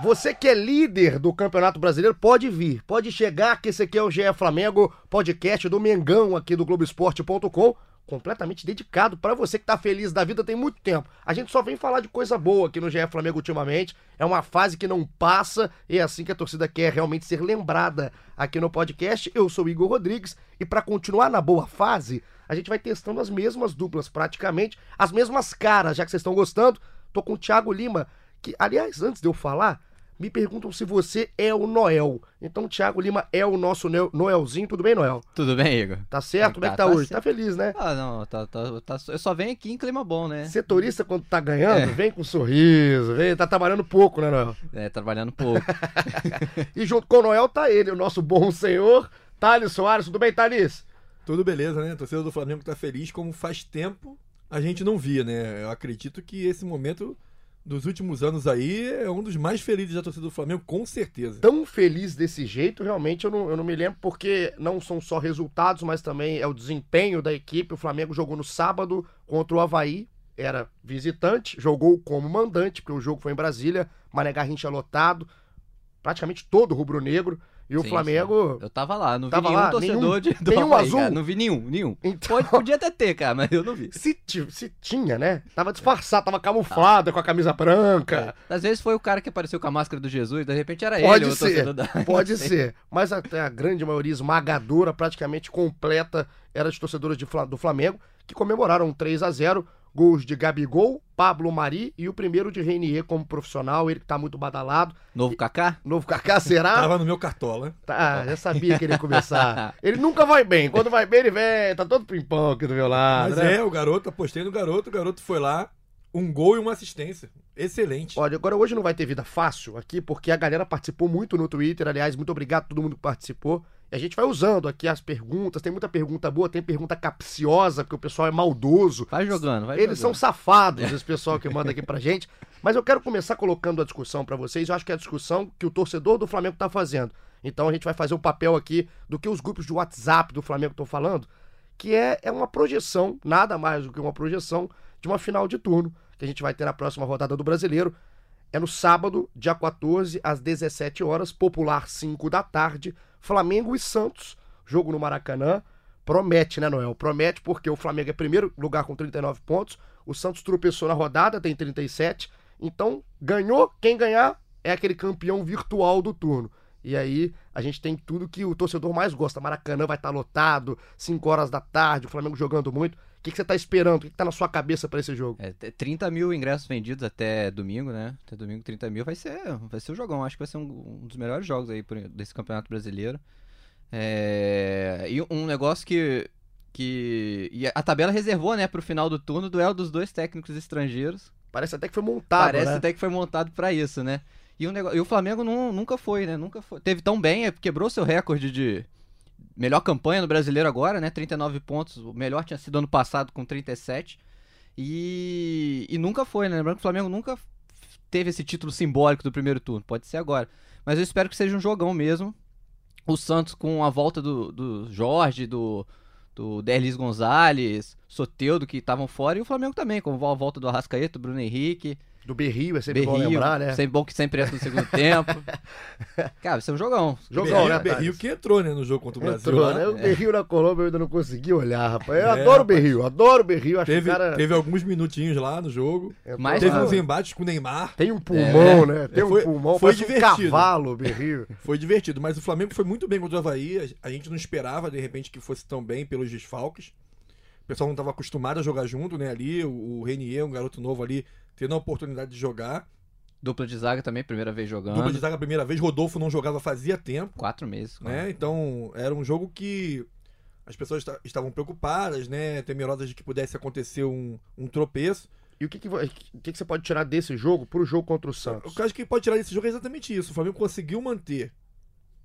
Você que é líder do Campeonato Brasileiro, pode vir, pode chegar, que esse aqui é o GE Flamengo, podcast do Mengão aqui do Globoesporte.com, completamente dedicado para você que tá feliz da vida tem muito tempo. A gente só vem falar de coisa boa aqui no GE Flamengo ultimamente, é uma fase que não passa e é assim que a torcida quer realmente ser lembrada aqui no podcast. Eu sou Igor Rodrigues e para continuar na boa fase, a gente vai testando as mesmas duplas praticamente, as mesmas caras, já que vocês estão gostando. Tô com o Thiago Lima, que aliás, antes de eu falar, me perguntam se você é o Noel. Então o Thiago Lima é o nosso Noelzinho. Tudo bem, Noel? Tudo bem, Igor. Tá certo? Como é que tá, tá hoje? Tá feliz, né? Ah, não, tá, tá, tá, eu só venho aqui em clima bom, né? Setorista, quando tá ganhando, é. vem com um sorriso, vem, tá trabalhando pouco, né, Noel? É, trabalhando pouco. e junto com o Noel tá ele, o nosso bom senhor, Thales Soares. Tudo bem, Thales? Tudo beleza, né? A torcida do Flamengo tá feliz, como faz tempo a gente não via, né? Eu acredito que esse momento dos últimos anos aí é um dos mais felizes da torcida do Flamengo, com certeza. Tão feliz desse jeito, realmente eu não, eu não me lembro, porque não são só resultados, mas também é o desempenho da equipe. O Flamengo jogou no sábado contra o Havaí, era visitante, jogou como mandante, porque o jogo foi em Brasília, Mané Garrincha lotado, praticamente todo rubro-negro. E o sim, Flamengo. Sim. Eu tava lá, não vi tava nenhum lá, torcedor nenhum, de, do nenhum azul. Cara, não vi nenhum, nenhum. Então... Pode, podia até ter, cara, mas eu não vi. Se, se tinha, né? Tava disfarçado, tava camuflado ah. com a camisa branca. É. Às vezes foi o cara que apareceu com a máscara do Jesus, de repente era pode ele, ser, o da... Pode ser. Mas até a grande maioria esmagadora, praticamente completa, era de torcedores de, do Flamengo, que comemoraram 3 a 0 Gols de Gabigol, Pablo Mari e o primeiro de Reinier como profissional, ele que tá muito badalado. Novo Kaká? Novo Kaká será? Tava no meu cartola. Tá, já sabia que ele ia começar. ele nunca vai bem. Quando vai bem, ele vem, tá todo pimpão aqui do meu lado. Mas né? é, o garoto, apostei no garoto, o garoto foi lá, um gol e uma assistência. Excelente. Olha, agora hoje não vai ter vida fácil aqui, porque a galera participou muito no Twitter. Aliás, muito obrigado a todo mundo que participou. E a gente vai usando aqui as perguntas. Tem muita pergunta boa, tem pergunta capciosa, porque o pessoal é maldoso. Vai jogando, vai Eles jogando. são safados, esse pessoal que manda aqui pra gente. Mas eu quero começar colocando a discussão para vocês. Eu acho que é a discussão que o torcedor do Flamengo tá fazendo. Então a gente vai fazer o um papel aqui do que os grupos de WhatsApp do Flamengo estão falando, que é, é uma projeção, nada mais do que uma projeção de uma final de turno, que a gente vai ter na próxima rodada do Brasileiro. É no sábado, dia 14, às 17 horas, popular 5 da tarde. Flamengo e Santos, jogo no Maracanã. Promete, né, Noel? Promete porque o Flamengo é primeiro lugar com 39 pontos, o Santos tropeçou na rodada, tem 37. Então, ganhou, quem ganhar é aquele campeão virtual do turno. E aí a gente tem tudo que o torcedor mais gosta. Maracanã vai estar tá lotado, 5 horas da tarde, o Flamengo jogando muito. O que, que você está esperando? O que, está na sua cabeça para esse jogo? É, 30 mil ingressos vendidos até domingo, né? Até domingo 30 mil vai ser, vai ser o jogão. Acho que vai ser um, um dos melhores jogos aí desse campeonato brasileiro. É... E um negócio que, que e a tabela reservou, né, para o final do turno, o duelo dos dois técnicos estrangeiros. Parece até que foi montado, Parece né? até que foi montado para isso, né? E o, negócio, e o Flamengo não, nunca foi, né? Nunca foi. Teve tão bem, é, quebrou seu recorde de melhor campanha no brasileiro agora, né? 39 pontos. O melhor tinha sido ano passado com 37. E, e nunca foi, né? Lembrando que o Flamengo nunca teve esse título simbólico do primeiro turno. Pode ser agora. Mas eu espero que seja um jogão mesmo. O Santos com a volta do, do Jorge, do, do Derlis Gonzalez, Soteudo, que estavam fora. E o Flamengo também, com a volta do Arrascaeta, Bruno Henrique do Berrio, é sempre Berrio, bom lembrar, né? Sempre bom que sempre entra no segundo tempo. Cara, vai ser um jogão. Jogão, Berrio, né? Berrio que entrou, né, no jogo contra o Brasil. Entrou, né? O Berrio na Colômbia eu ainda não consegui olhar, rapaz. Eu é, adoro o Berrio, adoro o Berrio. Acho teve, cara... teve alguns minutinhos lá no jogo. Mas, teve uns embates com o Neymar. Tem um pulmão, é. né? Tem um foi, pulmão, foi divertido. um cavalo, Berrio. foi divertido, mas o Flamengo foi muito bem contra o Havaí. A gente não esperava, de repente, que fosse tão bem pelos desfalques. O pessoal não estava acostumado a jogar junto, né? Ali, o, o Renier, um garoto novo ali, tendo a oportunidade de jogar. Dupla de zaga também, primeira vez jogando. Dupla de zaga, primeira vez. Rodolfo não jogava fazia tempo. Quatro meses. Né? Então, era um jogo que as pessoas estavam preocupadas, né? Temerosas de que pudesse acontecer um, um tropeço. E o que, que, que, que você pode tirar desse jogo pro jogo contra o Santos? O que eu acho que pode tirar desse jogo é exatamente isso. O Flamengo conseguiu manter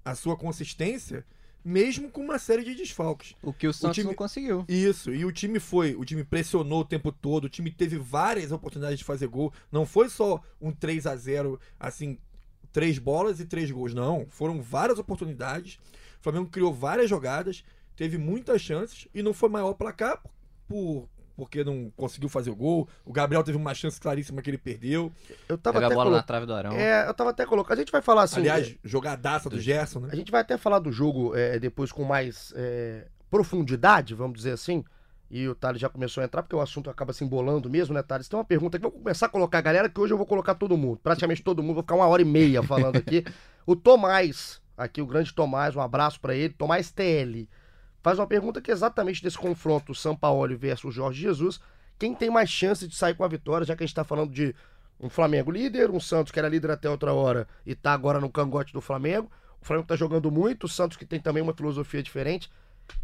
a sua consistência mesmo com uma série de desfalques. O que o Santos time- não conseguiu. Isso, e o time foi, o time pressionou o tempo todo, o time teve várias oportunidades de fazer gol. Não foi só um 3 a 0 assim, três bolas e três gols, não. Foram várias oportunidades. O Flamengo criou várias jogadas, teve muitas chances e não foi maior placar por porque não conseguiu fazer o gol. O Gabriel teve uma chance claríssima que ele perdeu. Eu tava Pega a até bola colo- na trave do Arão. É, eu tava até colocando. A gente vai falar assim. Aliás, jogadaça do Gerson, né? A gente vai até falar do jogo é, depois com mais é, profundidade, vamos dizer assim. E o Thales já começou a entrar, porque o assunto acaba se embolando mesmo, né, Thales? Tem uma pergunta que eu vou começar a colocar a galera, que hoje eu vou colocar todo mundo. Praticamente todo mundo, vou ficar uma hora e meia falando aqui. o Tomás, aqui o grande Tomás, um abraço pra ele. Tomás TL. Faz uma pergunta que é exatamente desse confronto São Paulo versus Jorge Jesus. Quem tem mais chance de sair com a vitória, já que a gente tá falando de um Flamengo líder, um Santos que era líder até outra hora e tá agora no cangote do Flamengo. O Flamengo tá jogando muito, o Santos que tem também uma filosofia diferente.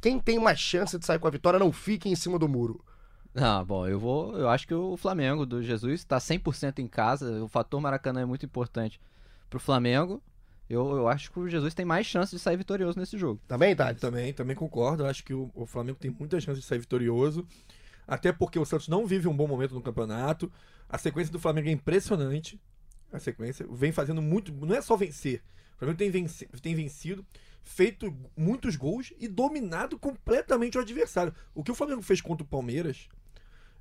Quem tem mais chance de sair com a vitória não fique em cima do muro. Ah, bom, eu vou. Eu acho que o Flamengo do Jesus tá 100% em casa. O fator Maracanã é muito importante pro Flamengo. Eu, eu acho que o Jesus tem mais chance de sair vitorioso nesse jogo. Também, Thales? Também, também concordo. Acho que o, o Flamengo tem muita chance de sair vitorioso. Até porque o Santos não vive um bom momento no campeonato. A sequência do Flamengo é impressionante. A sequência vem fazendo muito. Não é só vencer. O Flamengo tem, venci- tem vencido, feito muitos gols e dominado completamente o adversário. O que o Flamengo fez contra o Palmeiras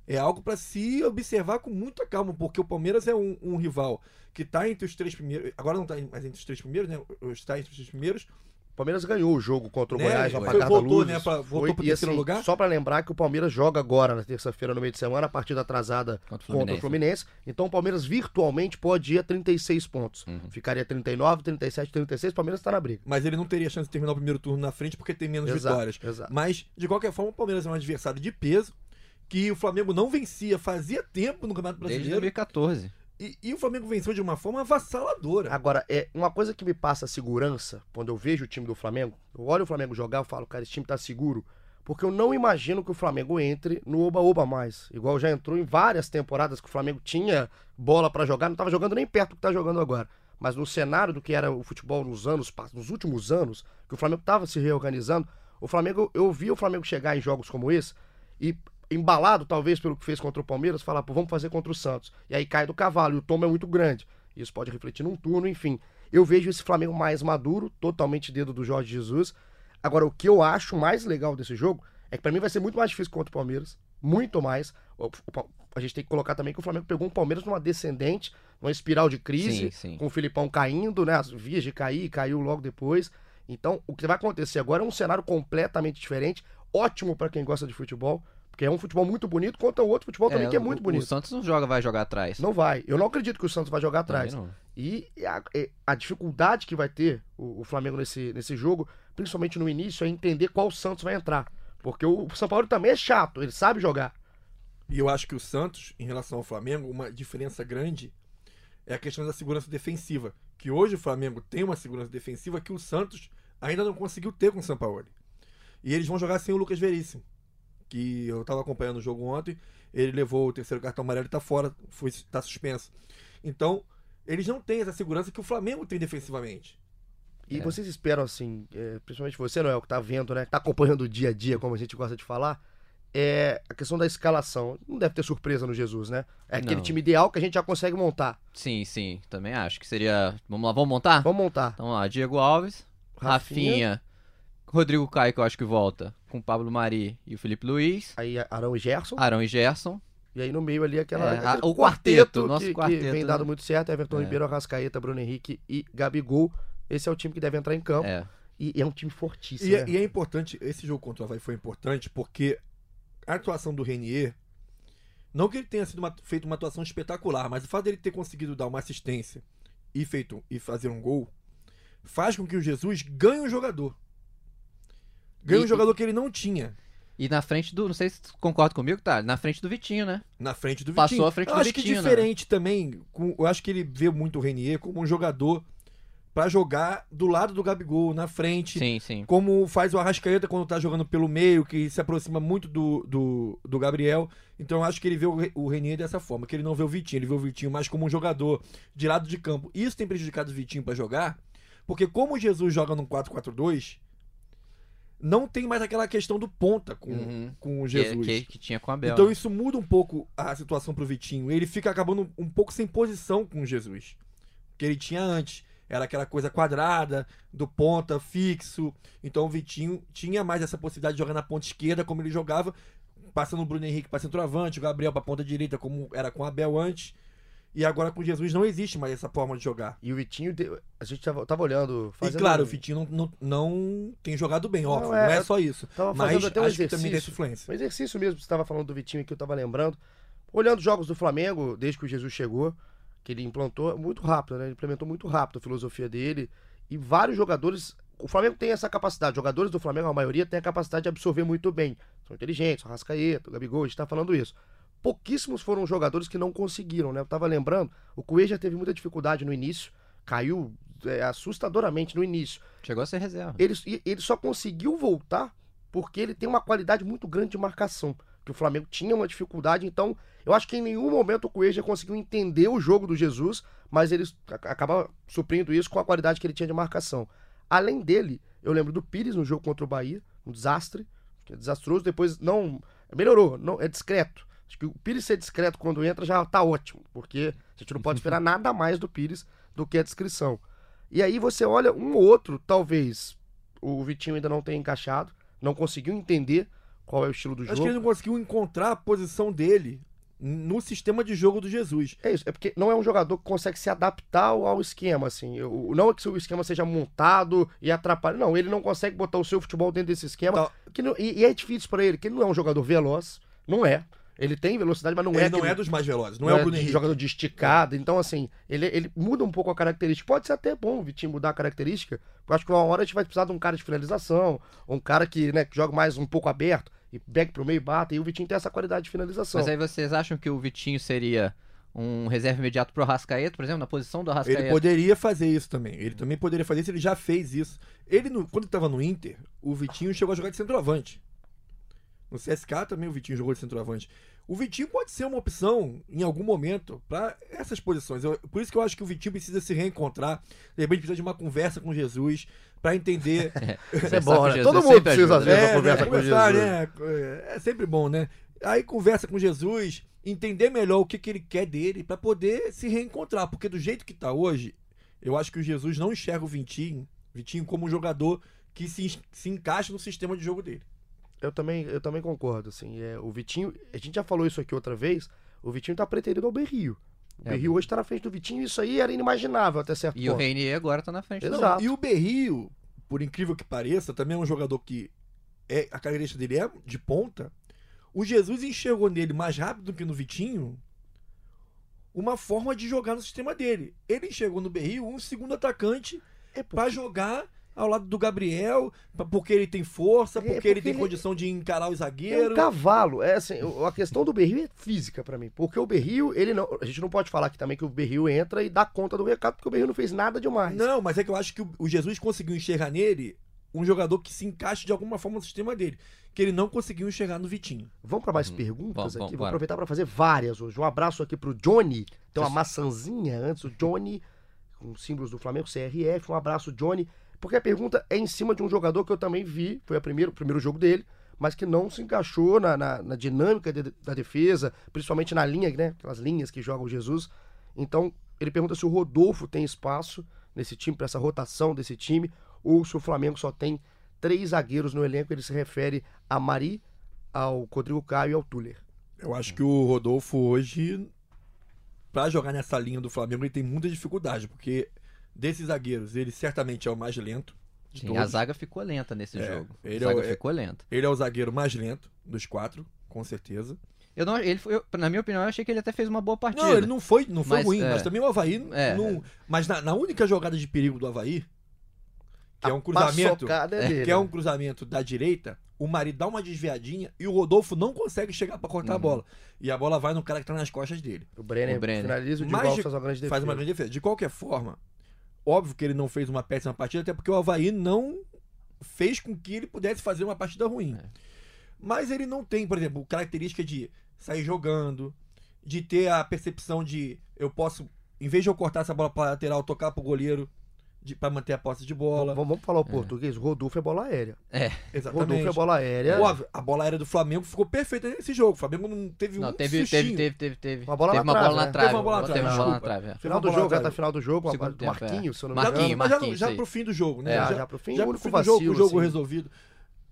é algo para se observar com muita calma, porque o Palmeiras é um, um rival que tá entre os três primeiros. Agora não tá mais entre os três primeiros, né? Está entre os três primeiros. O Palmeiras ganhou o jogo contra o Né? Goiás, Foi- apagada voltou, luzes. né, pra- voltou Foi- pro e, terceiro assim, lugar? Só pra lembrar que o Palmeiras joga agora, na terça-feira, no meio de semana, a partida atrasada Contra o contra o Fluminense. Fluminense. Então o Palmeiras virtualmente pode ir a 36 pontos. Uhum. Ficaria 39, 37, 36, o Palmeiras tá na briga. Mas ele não teria chance de terminar o primeiro turno na frente porque tem menos Exato, vitórias. exato. Mas, de qualquer forma, o Palmeiras é um adversário de peso que o Flamengo não vencia fazia tempo no Campeonato Desde Brasileiro. 2014. E, e o Flamengo venceu de uma forma avassaladora. Agora, é uma coisa que me passa segurança quando eu vejo o time do Flamengo, eu olho o Flamengo jogar, eu falo, cara, esse time tá seguro. Porque eu não imagino que o Flamengo entre no oba-oba mais. Igual já entrou em várias temporadas que o Flamengo tinha bola pra jogar, não tava jogando nem perto do que tá jogando agora. Mas no cenário do que era o futebol nos anos, nos últimos anos, que o Flamengo tava se reorganizando, o Flamengo, eu vi o Flamengo chegar em jogos como esse e embalado talvez pelo que fez contra o Palmeiras, falar, pô, vamos fazer contra o Santos. E aí cai do cavalo, e o tom é muito grande. Isso pode refletir num turno, enfim. Eu vejo esse Flamengo mais maduro, totalmente dedo do Jorge Jesus. Agora, o que eu acho mais legal desse jogo é que pra mim vai ser muito mais difícil contra o Palmeiras. Muito mais. O- o- a gente tem que colocar também que o Flamengo pegou um Palmeiras numa descendente, numa espiral de crise, Sim, sim. com o Filipão caindo, né? As vias de cair, caiu logo depois. Então, o que vai acontecer agora é um cenário completamente diferente. Ótimo pra quem gosta de futebol, porque é um futebol muito bonito contra o outro futebol também que é o- muito O bonito. Santos não joga, vai jogar atrás. Não vai. Eu não acredito que o Santos vai jogar atrás. E a, a dificuldade que vai ter o, o Flamengo nesse, nesse jogo, principalmente no início, é entender qual Santos vai entrar. Porque o São Paulo também é chato, ele sabe jogar. E eu acho que o Santos, em relação ao Flamengo, uma diferença grande é a questão da segurança defensiva. Que hoje o Flamengo tem uma segurança defensiva que o Santos ainda não conseguiu ter com o Sampaoli. E eles vão jogar sem o Lucas Veríssimo. Que eu estava acompanhando o jogo ontem, ele levou o terceiro cartão amarelo e tá fora, foi, tá suspenso. Então, eles não têm essa segurança que o Flamengo tem defensivamente. E É. vocês esperam, assim, é, principalmente você, Noel, que tá vendo, né? Que tá acompanhando o dia a dia, como a gente gosta de falar. É a questão da escalação. Não deve ter surpresa no Jesus, né? É aquele Não. time ideal que a gente já consegue montar. Sim, sim, também acho que seria. Vamos lá, vamos montar? Vamos montar. Então lá, Diego Alves, Rafinha. Rafinha, Rodrigo Caio, que eu acho que volta, com Pablo Mari e o Felipe Luiz, Aí Arão e Gerson. Arão e Gerson. E aí no meio ali aquela, É, a- o quarteto, nosso que, quarteto, que vem né? dado muito certo. Everton É. Ribeiro, Arrascaeta, Bruno Henrique e Gabigol. Esse é o time que deve entrar em campo. É, E, e é um time fortíssimo. E, é- né? e é importante, esse jogo contra o Havaí foi importante porque a atuação do Renier, não que ele tenha sido uma- feito uma atuação espetacular, mas o fato dele ter conseguido dar uma assistência e feito e fazer um gol, faz com que o Jesus ganhe um jogador. Ganhe E- um jogador que ele não tinha E na frente do. Não sei se tu concorda comigo, tá? Na frente do Vitinho, né? na frente do Passou Vitinho. à frente eu do acho Vitinho, que né? diferente também, com- eu acho que ele vê muito o Renier como um jogador pra jogar do lado do Gabigol, na frente. Sim, sim. como faz o Arrascaeta quando tá jogando pelo meio, que se aproxima muito do, do, do Gabriel. Então eu acho que ele vê o, o Renier dessa forma, que ele não vê o Vitinho, ele vê o Vitinho mais como um jogador de lado de campo. Isso tem prejudicado o Vitinho pra jogar, porque como o Jesus joga num 4-4-2, não tem mais aquela questão do ponta com, Uhum. com o Que, Jesus. que, que tinha com a Bel. Então né? isso muda um pouco a situação pro Vitinho. Ele fica acabando um pouco sem posição com o Jesus. Que ele tinha antes. Era aquela coisa quadrada, do ponta, fixo. Então o Vitinho tinha mais essa possibilidade de jogar na ponta esquerda, como ele jogava, passando o Bruno Henrique para centroavante, o Gabriel para ponta direita, como era com o Abel antes. E agora com Jesus não existe mais essa forma de jogar. E o Vitinho, a gente tava, tava olhando. E claro, o Vitinho não, não, não tem jogado bem, óbvio. Não é, é, só isso. Tava Mas fazendo até um acho que também tem exercício. influência. Um exercício mesmo, você estava falando do Vitinho que eu estava lembrando. Olhando os jogos do Flamengo, desde que o Jesus chegou, que ele implantou muito rápido, né? Ele implementou muito rápido a filosofia dele. E vários jogadores. O Flamengo tem essa capacidade. Jogadores do Flamengo, a maioria, tem a capacidade de absorver muito bem. São inteligentes, o Rascaeta, o Gabigol, a gente tá falando isso. Pouquíssimos foram os jogadores que não conseguiram, né? Eu tava lembrando, o Cueja teve muita dificuldade no início, caiu é, assustadoramente no início. Chegou a ser reserva. Ele, ele só conseguiu voltar porque ele tem uma qualidade muito grande de marcação. Que o Flamengo tinha uma dificuldade, então eu acho que em nenhum momento o Cueja conseguiu entender o jogo do Jesus, mas ele ac- acaba suprindo isso com a qualidade que ele tinha de marcação. Além dele, eu lembro do Pires no jogo contra o Bahia, um desastre, que é desastroso, depois não. Melhorou, não é discreto. Acho que o Pires ser discreto quando entra já tá ótimo, porque a gente não pode esperar nada mais do Pires do que a descrição. E aí você olha um ou outro, talvez o Vitinho ainda não tenha encaixado, não conseguiu entender qual é o estilo do Acho jogo. que ele não conseguiu encontrar a posição dele no sistema de jogo do Jesus. É isso, é porque não é um jogador que consegue se adaptar ao, esquema, assim. Eu- não é que o esquema seja montado e atrapalhe. Não, ele não consegue botar o seu futebol dentro desse esquema. Tá. Não- e, e é difícil pra ele, que ele não é um jogador veloz. Não é. Ele tem velocidade, mas não ele é. não aquele- é dos mais velozes, não, é o Bruno de Henrique. jogador de esticada. Então, assim, ele, ele muda um pouco a característica. Pode ser até bom o Vitinho mudar a característica. Eu acho que uma hora a gente vai precisar de um cara de finalização, ou um cara que, né, que joga mais um pouco aberto e back pro meio e bata. E o Vitinho tem essa qualidade de finalização. Mas aí vocês acham que o Vitinho seria um reserva imediato pro Arrascaeta, por exemplo, na posição do Arrascaeta? Ele poderia fazer isso também. Ele também poderia fazer isso, ele já fez isso. Ele, no- quando estava no Inter, o Vitinho chegou a jogar de centroavante. No CSK também o Vitinho jogou de centroavante. O Vitinho pode ser uma opção em algum momento para essas posições. Eu- por isso que eu acho que o Vitinho precisa se reencontrar. De repente precisa de uma conversa com Jesus para entender. Isso é com bom, né? Jesus Todo mundo precisa, ajuda, né? uma conversa com Jesus. né? É sempre bom, né? Aí conversa com Jesus, entender melhor o que, que ele quer dele para poder se reencontrar. Porque do jeito que tá hoje, eu acho que o Jesus não enxerga o Vitinho, Vitinho como um jogador que se, se encaixa no sistema de jogo dele. Eu também, eu também concordo, assim. É, o Vitinho, a gente já falou isso aqui outra vez, o Vitinho tá preterido ao Berrio. O É. Berrio hoje tá na frente do Vitinho, isso aí era inimaginável até certo E o ponto. Reinier agora tá na frente do Exato. E o Berrio, por incrível que pareça, também é um jogador que é, a característica dele é de ponta. O Jesus enxergou nele mais rápido do que no Vitinho uma forma de jogar no sistema dele. Ele enxergou no Berrio um segundo atacante É porque- pra jogar ao lado do Gabriel, porque ele tem força, É, porque, porque ele tem ele- condição de encarar o É um zagueiro. cavalo. É assim, a questão do Berrio é física pra mim. Porque o Berrio, ele não. A gente não pode falar aqui também que o Berrio entra e dá conta do recado, porque o Berrio não fez nada demais. Não, mas é que eu acho que o, Jesus conseguiu enxergar nele um jogador que se encaixe de alguma forma no sistema dele, que ele não conseguiu enxergar no Vitinho. Vamos pra mais Uhum. perguntas Vamos, aqui. vamos, Vou bora. aproveitar pra fazer várias hoje. Um abraço aqui pro Johnny. Tem uma maçãzinha antes, o Johnny, com símbolos do Flamengo, CRF. Um abraço, Johnny. Porque a pergunta é em cima de um jogador que eu também vi, foi a primeiro, o primeiro jogo dele, mas que não se encaixou na, na- na dinâmica de- da defesa, principalmente na linha, né? Aquelas linhas que joga o Jesus. Então, ele pergunta se o Rodolfo tem espaço nesse time, para essa rotação desse time, ou se o Flamengo só tem três zagueiros no elenco. Ele se refere a Mari, ao Rodrigo Caio e ao Tuller. Eu acho que o Rodolfo hoje, pra jogar nessa linha do Flamengo, ele tem muita dificuldade, porque desses zagueiros, ele certamente é o mais lento de Sim, todos. a zaga ficou lenta nesse É, jogo. ele a é zaga o- é- ficou lenta. Ele é o zagueiro mais lento dos quatro, com certeza. Eu não, ele foi, eu- na minha opinião, eu achei que ele até fez uma boa partida. Não, ele não foi, não foi Mas, ruim, é. mas também o Havaí É. não. Mas na, na única jogada de perigo do Havaí, que é um cruzamento. É dele. Que é um cruzamento da direita, o Mari dá uma desviadinha e o Rodolfo não consegue chegar pra cortar a Uhum. bola. E a bola vai no cara que tá nas costas dele. O Brenner, O Brenner. finaliza, o Mas Dival de- faz uma grande defesa. Faz uma grande defesa. De qualquer forma, óbvio que ele não fez uma péssima partida, até porque o Havaí não fez com que ele pudesse fazer uma partida ruim. É. Mas ele não tem, por exemplo, característica de sair jogando, de ter a percepção de eu posso, em vez de eu cortar essa bola para lateral, tocar pro goleiro. Pra manter a posse de bola. Vamos, vamos falar o português? Rodolfo é bola aérea. É. Exatamente. Rodolfo é bola aérea. Óbvio, a bola aérea do Flamengo ficou perfeita nesse jogo. O Flamengo não teve Não, um teve, teve, teve, teve, teve. Uma bola teve na uma trave, bola né? na trave. Teve uma bola na Teve trave, uma bola na trave. é. Final do jogo, reta final do jogo, Segundo tempo, Marquinhos, se eu não me Já, Marquinhos, engano. mas já, Marquinhos, já pro fim do jogo, né? É, já, já pro fim, já o pro fim do jogo, o jogo assim. resolvido.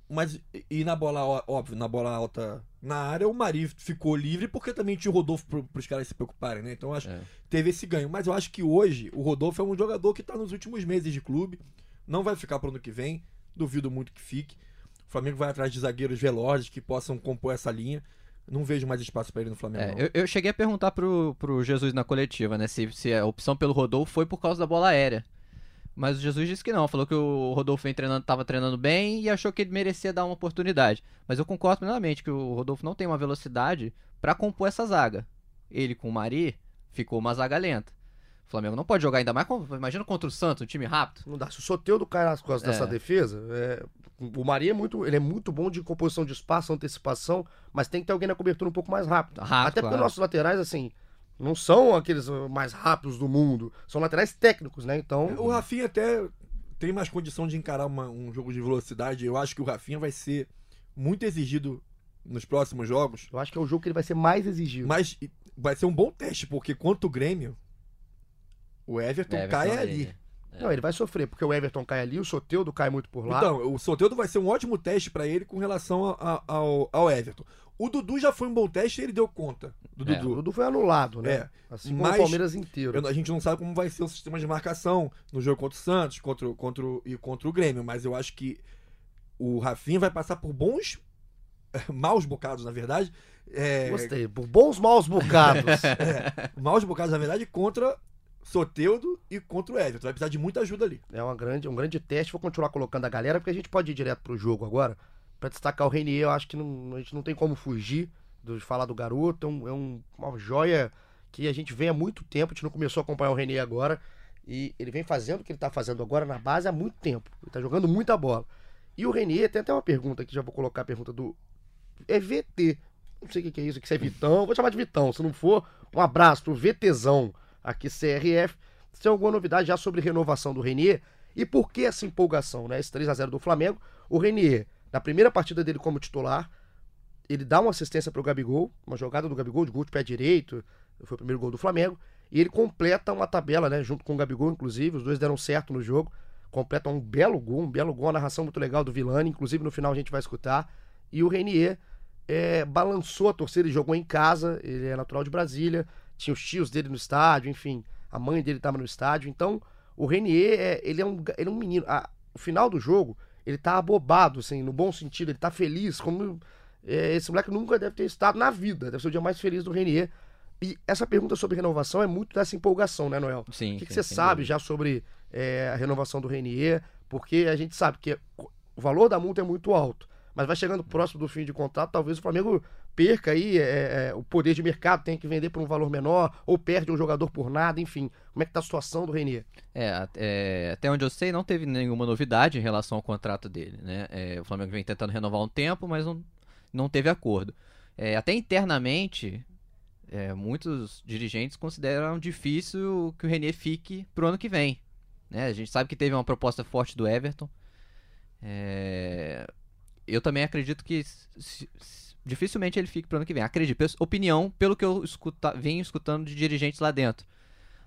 Mas, e- na bola, óbvio, na bola alta na área, o Mari ficou livre porque também tinha o Rodolfo pro, pros caras se preocuparem, né? Então, acho É. teve esse ganho. Mas eu acho que hoje o Rodolfo é um jogador que tá nos últimos meses de clube. Não vai ficar pro ano que vem. Duvido muito que fique. O Flamengo vai atrás de zagueiros velozes que possam compor essa linha. Não vejo mais espaço pra ele no Flamengo. É, eu, eu cheguei a perguntar pro, pro Jesus na coletiva, né? Se, se a opção pelo Rodolfo foi por causa da bola aérea. Mas o Jesus disse que não, falou que o Rodolfo treinando, tava treinando bem e achou que ele merecia dar uma oportunidade. Mas eu concordo plenamente que o Rodolfo não tem uma velocidade pra compor essa zaga. Ele com o Mari ficou uma zaga lenta. O Flamengo não pode jogar ainda mais. Imagina contra o Santos, um time rápido. Não dá. Se o Soteudo cai nas costas É. dessa defesa, é, o Maria é muito, ele é muito bom de composição de espaço, antecipação, mas tem que ter alguém na cobertura um pouco mais rápido. Rápido, Até porque claro. nossos laterais, assim, não são aqueles uh, mais rápidos do mundo. São laterais técnicos, né? Então. O Rafinha até tem mais condição de encarar uma- um jogo de velocidade. Eu acho que o Rafinha vai ser muito exigido nos próximos jogos. Eu acho que é o jogo que ele vai ser mais exigido. Mas vai ser um bom teste, porque quanto o Grêmio, o Everton, Everton cai ali. ali. Não, ele vai sofrer, porque o Everton cai ali, o Soteudo cai muito por lá. Então, o Soteldo vai ser um ótimo teste pra ele com relação a- a- ao, ao Everton. O Dudu já foi um bom teste e ele deu conta do É, o Dudu. Dudu foi anulado, né? É, Assim como mas o Palmeiras inteiro. Eu- a gente não sabe como vai ser o sistema de marcação no jogo contra o Santos contra, contra, e contra o Grêmio, mas eu acho que o Rafinha vai passar por bons, maus bocados, na verdade. É, Gostei. Por bons maus bocados. é, maus bocados, na verdade, contra Soteudo e contra o Everton. Vai precisar de muita ajuda ali. É uma grande, um grande teste. Vou continuar colocando a galera, porque a gente pode ir direto pro jogo agora. Pra destacar o Renier, eu acho que não- a gente não tem como fugir de falar do garoto. É, um- é um- uma joia que a gente vem há muito tempo. A gente não começou a acompanhar o Renier agora. E ele vem fazendo o que ele tá fazendo agora na base há muito tempo. Ele tá jogando muita bola. E o Renier, tem até uma pergunta aqui, já vou colocar a pergunta do. É VT. Não sei o que é isso, que é Vitão. Vou chamar de Vitão. Se não for, um abraço pro VTzão aqui, CRF. Se tem alguma novidade já sobre renovação do Renier e por que essa empolgação, né? Esse 3 a 0 do Flamengo. O Renier, na primeira partida dele como titular, ele dá uma assistência pro Gabigol, uma jogada do Gabigol de gol de pé direito, foi o primeiro gol do Flamengo, e ele completa uma tabela, né, junto com o Gabigol, inclusive, os dois deram certo no jogo, completa um belo gol, um belo gol, uma narração muito legal do Vilani, inclusive no final a gente vai escutar, e o Renier é, balançou a torcida, ele jogou em casa, ele é natural de Brasília, tinha os tios dele no estádio, enfim, a mãe dele estava no estádio, então o Renier, é, ele, é um, ele é um menino, a- o final do jogo, ele tá abobado, assim, no bom sentido, ele tá feliz, como é, esse moleque nunca deve ter estado na vida, deve ser o dia mais feliz do Renier, e essa pergunta sobre renovação é muito dessa empolgação, né, Noel? Sim, O que, que sim, você sabe dúvida. já sobre é, a renovação do Renier? Porque a gente sabe que o valor da multa é muito alto, mas vai chegando próximo do fim de contrato, talvez o Flamengo perca aí é, é, o poder de mercado, tem que vender por um valor menor, ou perde um jogador por nada, enfim. Como é que tá a situação do Renier? É, é, até onde eu sei, não teve nenhuma novidade em relação ao contrato dele, né? É, o Flamengo vem tentando renovar um tempo, mas não, não teve acordo. É, até internamente, é, muitos dirigentes consideram difícil que o Renier fique pro ano que vem. Né? A gente sabe que teve uma proposta forte do Everton. É, eu também acredito que se- se- dificilmente ele fique pro ano que vem. Acredito, opinião, pelo que eu escuta, venho escutando de dirigentes lá dentro.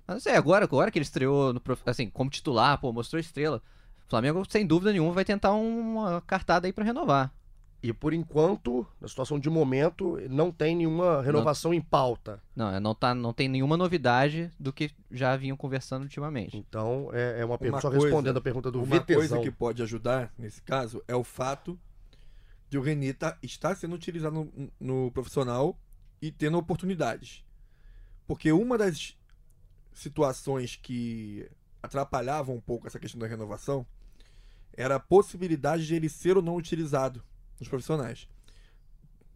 Mas não sei, agora, agora que ele estreou no, prof- assim, como titular, pô, mostrou estrela. O Flamengo, sem dúvida nenhuma, vai tentar uma cartada aí pra renovar. E por enquanto, na situação de momento, não tem nenhuma renovação em pauta. Não, é, não, tá, não tem nenhuma novidade do que já vinham conversando ultimamente. Então, é, é uma pergunta, só coisa- respondendo a pergunta do Uma VTzão. coisa que pode ajudar nesse caso é o fato de o Renier tá- estar sendo utilizado no, no profissional e tendo oportunidades. Porque uma das situações que atrapalhavam um pouco essa questão da renovação era a possibilidade de ele ser ou não utilizado nos profissionais.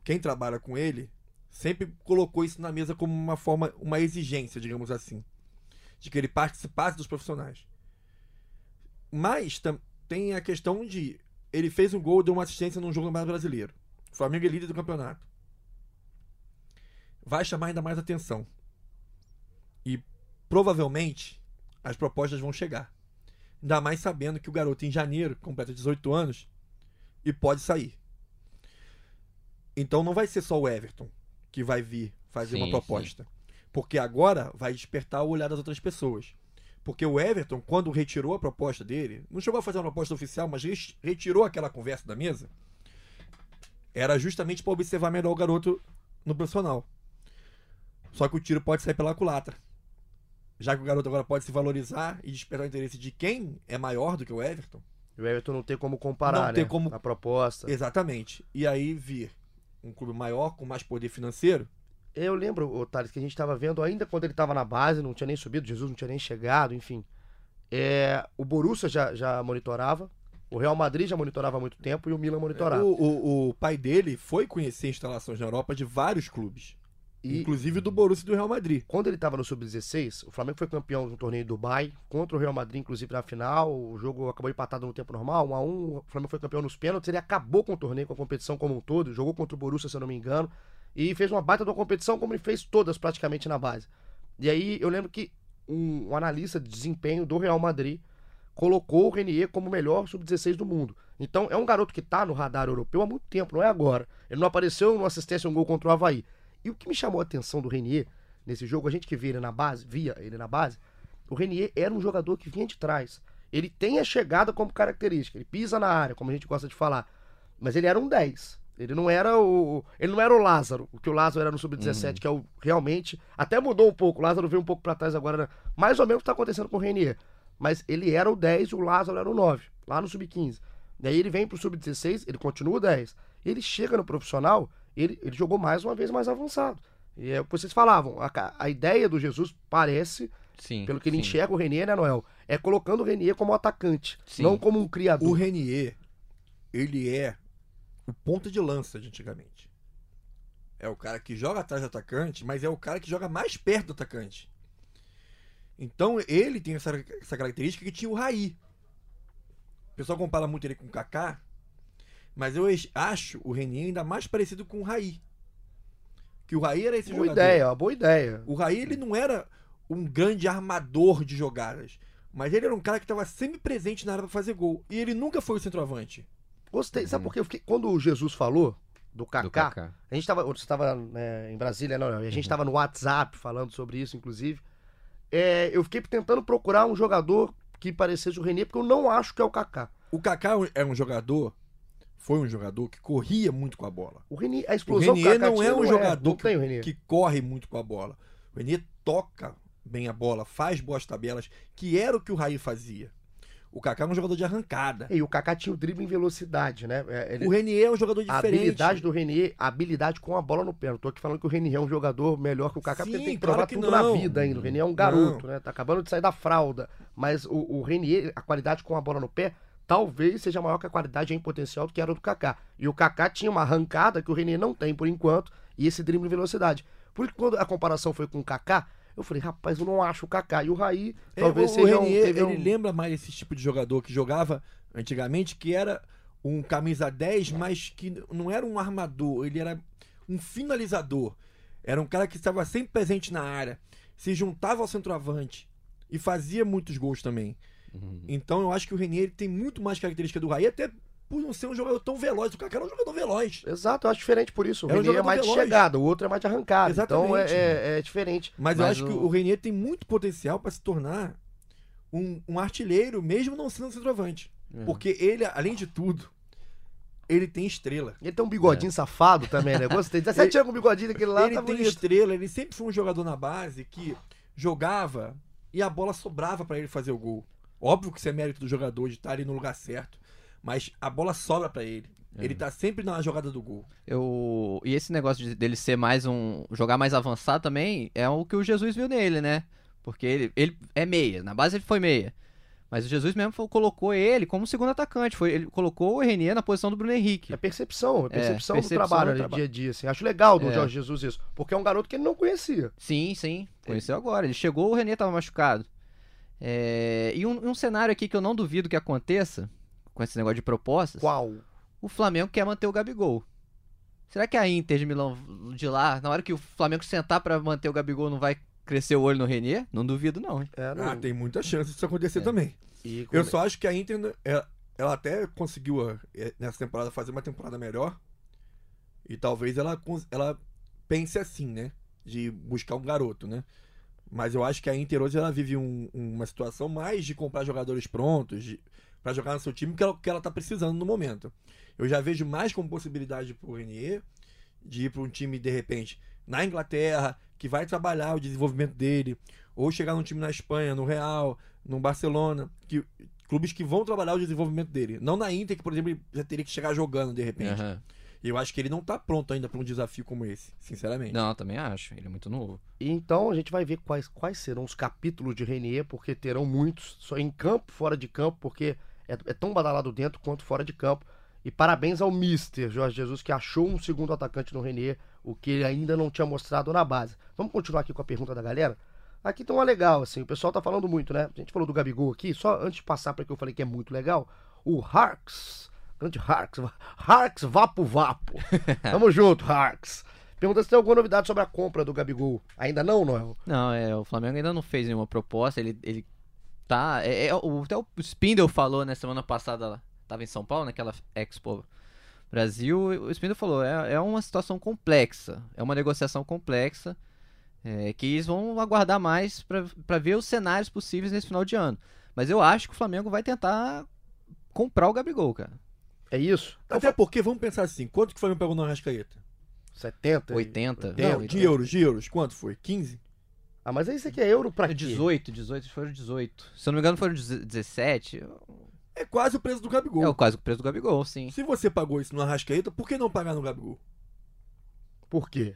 Quem trabalha com ele sempre colocou isso na mesa como uma forma, uma exigência, digamos assim, de que ele participasse dos profissionais. Mas tem a questão de ele fez um gol, deu uma assistência num jogo mais brasileiro. O Flamengo é líder do campeonato. Vai chamar ainda mais atenção. E provavelmente as propostas vão chegar. Ainda mais sabendo que o garoto em janeiro completa 18 anos e pode sair. Então não vai ser só o Everton que vai vir fazer Sim, uma proposta. Porque agora vai despertar o olhar das outras pessoas. Porque o Everton, quando retirou a proposta dele, não chegou a fazer uma proposta oficial, mas retirou aquela conversa da mesa, era justamente para observar melhor o garoto no profissional. Só que o tiro pode sair pela culatra. Já que o garoto agora pode se valorizar e despertar o interesse de quem é maior do que o Everton. E o Everton não tem como comparar, Não tem né? como- A proposta. Exatamente. E aí vir um clube maior, com mais poder financeiro, Eu lembro, Thales, que a gente tava vendo ainda quando ele tava na base, não tinha nem subido, Jesus não tinha nem chegado, enfim. É, o Borussia já, já monitorava, o Real Madrid já monitorava há muito tempo e o Milan monitorava. o, o, o pai dele foi conhecer instalações na Europa de vários clubes. E Inclusive do Borussia e do Real Madrid. quando ele tava no Sub-16, o Flamengo foi campeão de um torneio em Dubai, contra o Real Madrid, inclusive na final. O jogo acabou empatado no tempo normal, 1 a 1 O Flamengo foi campeão nos pênaltis, ele acabou com o torneio, com a competição como um todo, jogou contra o Borussia, se eu não me engano, e fez uma baita de uma competição como ele fez todas praticamente na base. E aí eu lembro que um, um analista de desempenho do Real Madrid colocou o Renier como o melhor sub-16 do mundo. Então é um garoto que tá no radar europeu há muito tempo, não é agora. Ele não apareceu numa assistência um gol contra o Havaí. E o que me chamou a atenção do Renier nesse jogo, a gente que via ele na base, via ele na base, o Renier era um jogador que vinha de trás. Ele tem a chegada como característica, ele pisa na área, como a gente gosta de falar. Mas ele era um 10. Ele não era o. Ele não era o Lázaro, o que o Lázaro era no Sub-17, que é o realmente. Até mudou um pouco. O Lázaro veio um pouco pra trás agora. né? Mais ou menos o que tá acontecendo com o Renier. Mas ele era o 10 e o Lázaro era o 9, lá no Sub-15. Daí ele vem pro Sub-16, ele continua o 10. Ele chega no profissional, ele, ele jogou mais uma vez mais avançado. E é o que vocês falavam. A, a ideia do Jesus parece, Sim. pelo que ele sim. enxerga o Renier, né, Noel? É colocando o Renier como atacante, Sim. não como um criador. O Renier, ele é o ponta de lança de antigamente. É o cara que joga atrás do atacante, mas é o cara que joga mais perto do atacante. Então ele tem essa, essa característica que tinha o Raí. O pessoal compara muito ele com o Kaká, mas eu acho o Renier ainda mais parecido com o Raí. Que o Raí era esse Boa jogador. ideia, uma boa ideia. O Raí ele não era um grande armador de jogadas, mas ele era um cara que estava sempre presente na área para fazer gol. E ele nunca foi o centroavante. Gostei. Sabe por quê? Eu fiquei- quando o Jesus falou do Do Kaká, Kaká. a gente tava, você estava em Brasília, não, não, e a gente estava no WhatsApp falando sobre isso, inclusive. É, eu fiquei tentando procurar um jogador que parecesse o Renier, porque eu não acho que é o Kaká. O Kaká é um jogador, foi um jogador que corria muito com a bola. O Renier, a explosão que o Kaká não é um jogador não tem o Renier. que corre muito com a bola. O Renier toca bem a bola, faz boas tabelas, que era o que o Raí fazia. O Kaká é um jogador de arrancada. E o Kaká tinha o drible em velocidade, né? É, ele- O Renier é um jogador a diferente. habilidade do Renier, a habilidade com a bola no pé. Não tô aqui falando que o Renier é um jogador melhor que o Kaká, porque ele Sim, tem que claro provar que tudo não. na vida ainda. O Renier é um garoto, né? Tá acabando de sair da fralda. Mas o, o Renier, a qualidade com a bola no pé, talvez seja maior que a qualidade em potencial do que era o do Kaká. E o Kaká tinha uma arrancada que o Renier não tem por enquanto, e esse drible em velocidade. Por isso quando a comparação foi com o Kaká, eu falei, rapaz, eu não acho o Kaká. E o Raí É, talvez o, seja o um, Renier, teve ele um- lembra mais esse tipo de jogador que jogava antigamente, que era um camisa 10, mas que não era um armador, ele era um finalizador. Era um cara que estava sempre presente na área, se juntava ao centroavante e fazia muitos gols também. Uhum. Então eu acho que o Renier ele tem muito mais característica do Raí, até por não ser um jogador tão veloz. O Kaká era um jogador veloz. Exato, eu acho diferente por isso. O É um Renier é mais de veloz. chegada, o outro é mais de arrancada. Então é, é- é diferente. Mas, eu Mas acho que o- o Renier tem muito potencial para se tornar um, um artilheiro, mesmo não sendo centroavante. Uhum. Porque ele, além de tudo, ele tem estrela. Ele tem um bigodinho safado também, né? Gostei. 17 anos com o bigodinho daquele lá, ele tá tem bonito. estrela, ele sempre foi um jogador na base que jogava e a bola sobrava para ele fazer o gol. Óbvio que isso é mérito do jogador de estar ali no lugar certo, mas a bola sobra para ele. É. Ele tá sempre na jogada do gol. Eu... E esse negócio de- dele ser mais um. jogar mais avançado também é o que o Jesus viu nele, né? Porque ele, ele é meia. Na base ele foi meia. Mas o Jesus mesmo foi- colocou ele como segundo atacante. Foi, ele colocou o Renier na posição do Bruno Henrique. É percepção, é percepção, percepção do trabalho do dia a dia. Assim. Acho legal do É. Jorge Jesus isso. Porque é um garoto que ele não conhecia. Sim, sim. Conheceu agora. Ele chegou, o Renê tava machucado. É, E um, um cenário aqui que eu não duvido que aconteça, com esse negócio de propostas, Qual? o Flamengo quer manter o Gabigol. Será que a Inter de Milão de lá, na hora que o Flamengo sentar pra manter o Gabigol, não vai crescer o olho no Renier, não duvido não, hein? É, não- Ah, tem muita chance disso acontecer É. também. e Eu como- só acho que a Inter, ela, ela até conseguiu ah, eh, nessa temporada fazer uma temporada melhor. E talvez ela, ela pense assim, né? De buscar um garoto, né? Mas eu acho que a Inter hoje ela vive um- uma situação mais de comprar jogadores prontos de, para jogar no seu time que ela, que ela tá precisando no momento. Eu já vejo mais como possibilidade pro Renier de ir para um time, de repente, na Inglaterra, que vai trabalhar o desenvolvimento dele, ou chegar num time na Espanha, no Real, no Barcelona, que, clubes que vão trabalhar o desenvolvimento dele. Não na Inter, que, por exemplo, ele já teria que chegar jogando de repente. E eu acho que ele não tá pronto ainda para um desafio como esse, sinceramente. Não, também acho. Ele é muito novo. E Então a gente vai ver quais, quais serão os capítulos de Renier, porque terão muitos, só em campo, fora de campo, porque é, é tão badalado dentro quanto fora de campo. E parabéns ao Mister Jorge Jesus, que achou um segundo atacante no Renier, o que ele ainda não tinha mostrado na base. Vamos continuar aqui com a pergunta da galera? Aqui tem uma legal, assim, o pessoal tá falando muito, né? A gente falou do Gabigol aqui, só antes de passar para que eu falei que é muito legal, o Harks, grande Harks, Harks Vapo Vapo. Tamo junto, Harks. Pergunta se tem alguma novidade sobre a compra do Gabigol. Ainda não, Noel? Não, é, o Flamengo ainda não fez nenhuma proposta. Ele, ele tá. É, é, o, até o Spindle falou, né, semana passada, tava em São Paulo, naquela Expo Brasil. O Spindle falou: é, é uma situação complexa, é uma negociação complexa. é, que eles vão aguardar mais pra pra ver os cenários possíveis nesse final de ano. Mas eu acho que o Flamengo vai tentar comprar o Gabigol, cara. É isso? Até porque, vamos pensar assim, quanto que o Flamengo pagou no Arrascaeta? 70? 80. Não, Não, de euros, de euros, quanto foi? 15? Ah, mas aí você quer euro pra quê? 18, 18, foram 18. Se eu não me engano, foram 17. É quase o preço do Gabigol. É o quase o preço do Gabigol, sim. Se você pagou isso no Arrascaeta, por que não pagar no Gabigol? Por quê?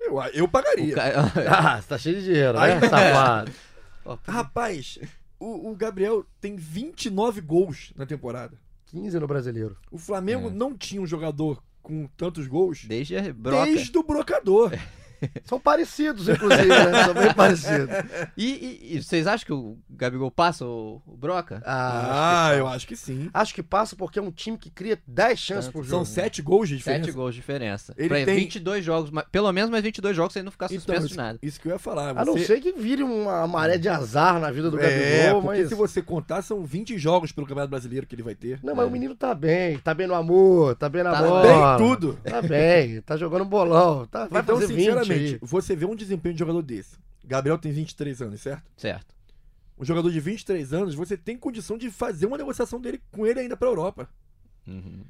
Eu, eu pagaria. Ca- Ah, você tá cheio de dinheiro, né, Aí- safado? Rapaz, o, o Gabriel tem 29 gols na temporada. 15 no brasileiro. O Flamengo É. não tinha um jogador com tantos gols Desde a broca. desde o brocador. São parecidos, inclusive, né? São bem parecidos. E, e- e vocês acham que o Gabigol passa o, o Broca? Ah, Ah, acho eu acho que sim. Acho que passa porque é um time que cria 10 chances por São jogo. 7 gols de diferença. Sete gols de diferença. Ele pra tem- 22 jogos, pelo menos mais 22 jogos sem não ficar Então, suspenso de isso, nada. isso que eu ia falar. A não Você- ser que vire uma maré de azar na vida do É, Gabigol, porque mas... se você contar, são 20 jogos pelo Campeonato Brasileiro que ele vai ter. Não, mas o menino tá bem, tá bem no amor, tá bem na Tá bola. Bem tudo. Tá bem, tá jogando bolão, tá, vai então, fazer 20 sinceramente, aí. você vê um desempenho de jogador desse. Gabriel tem 23 anos, certo? Certo. Um jogador de 23 anos, você tem condição de fazer uma negociação dele com ele ainda pra Europa. Uhum.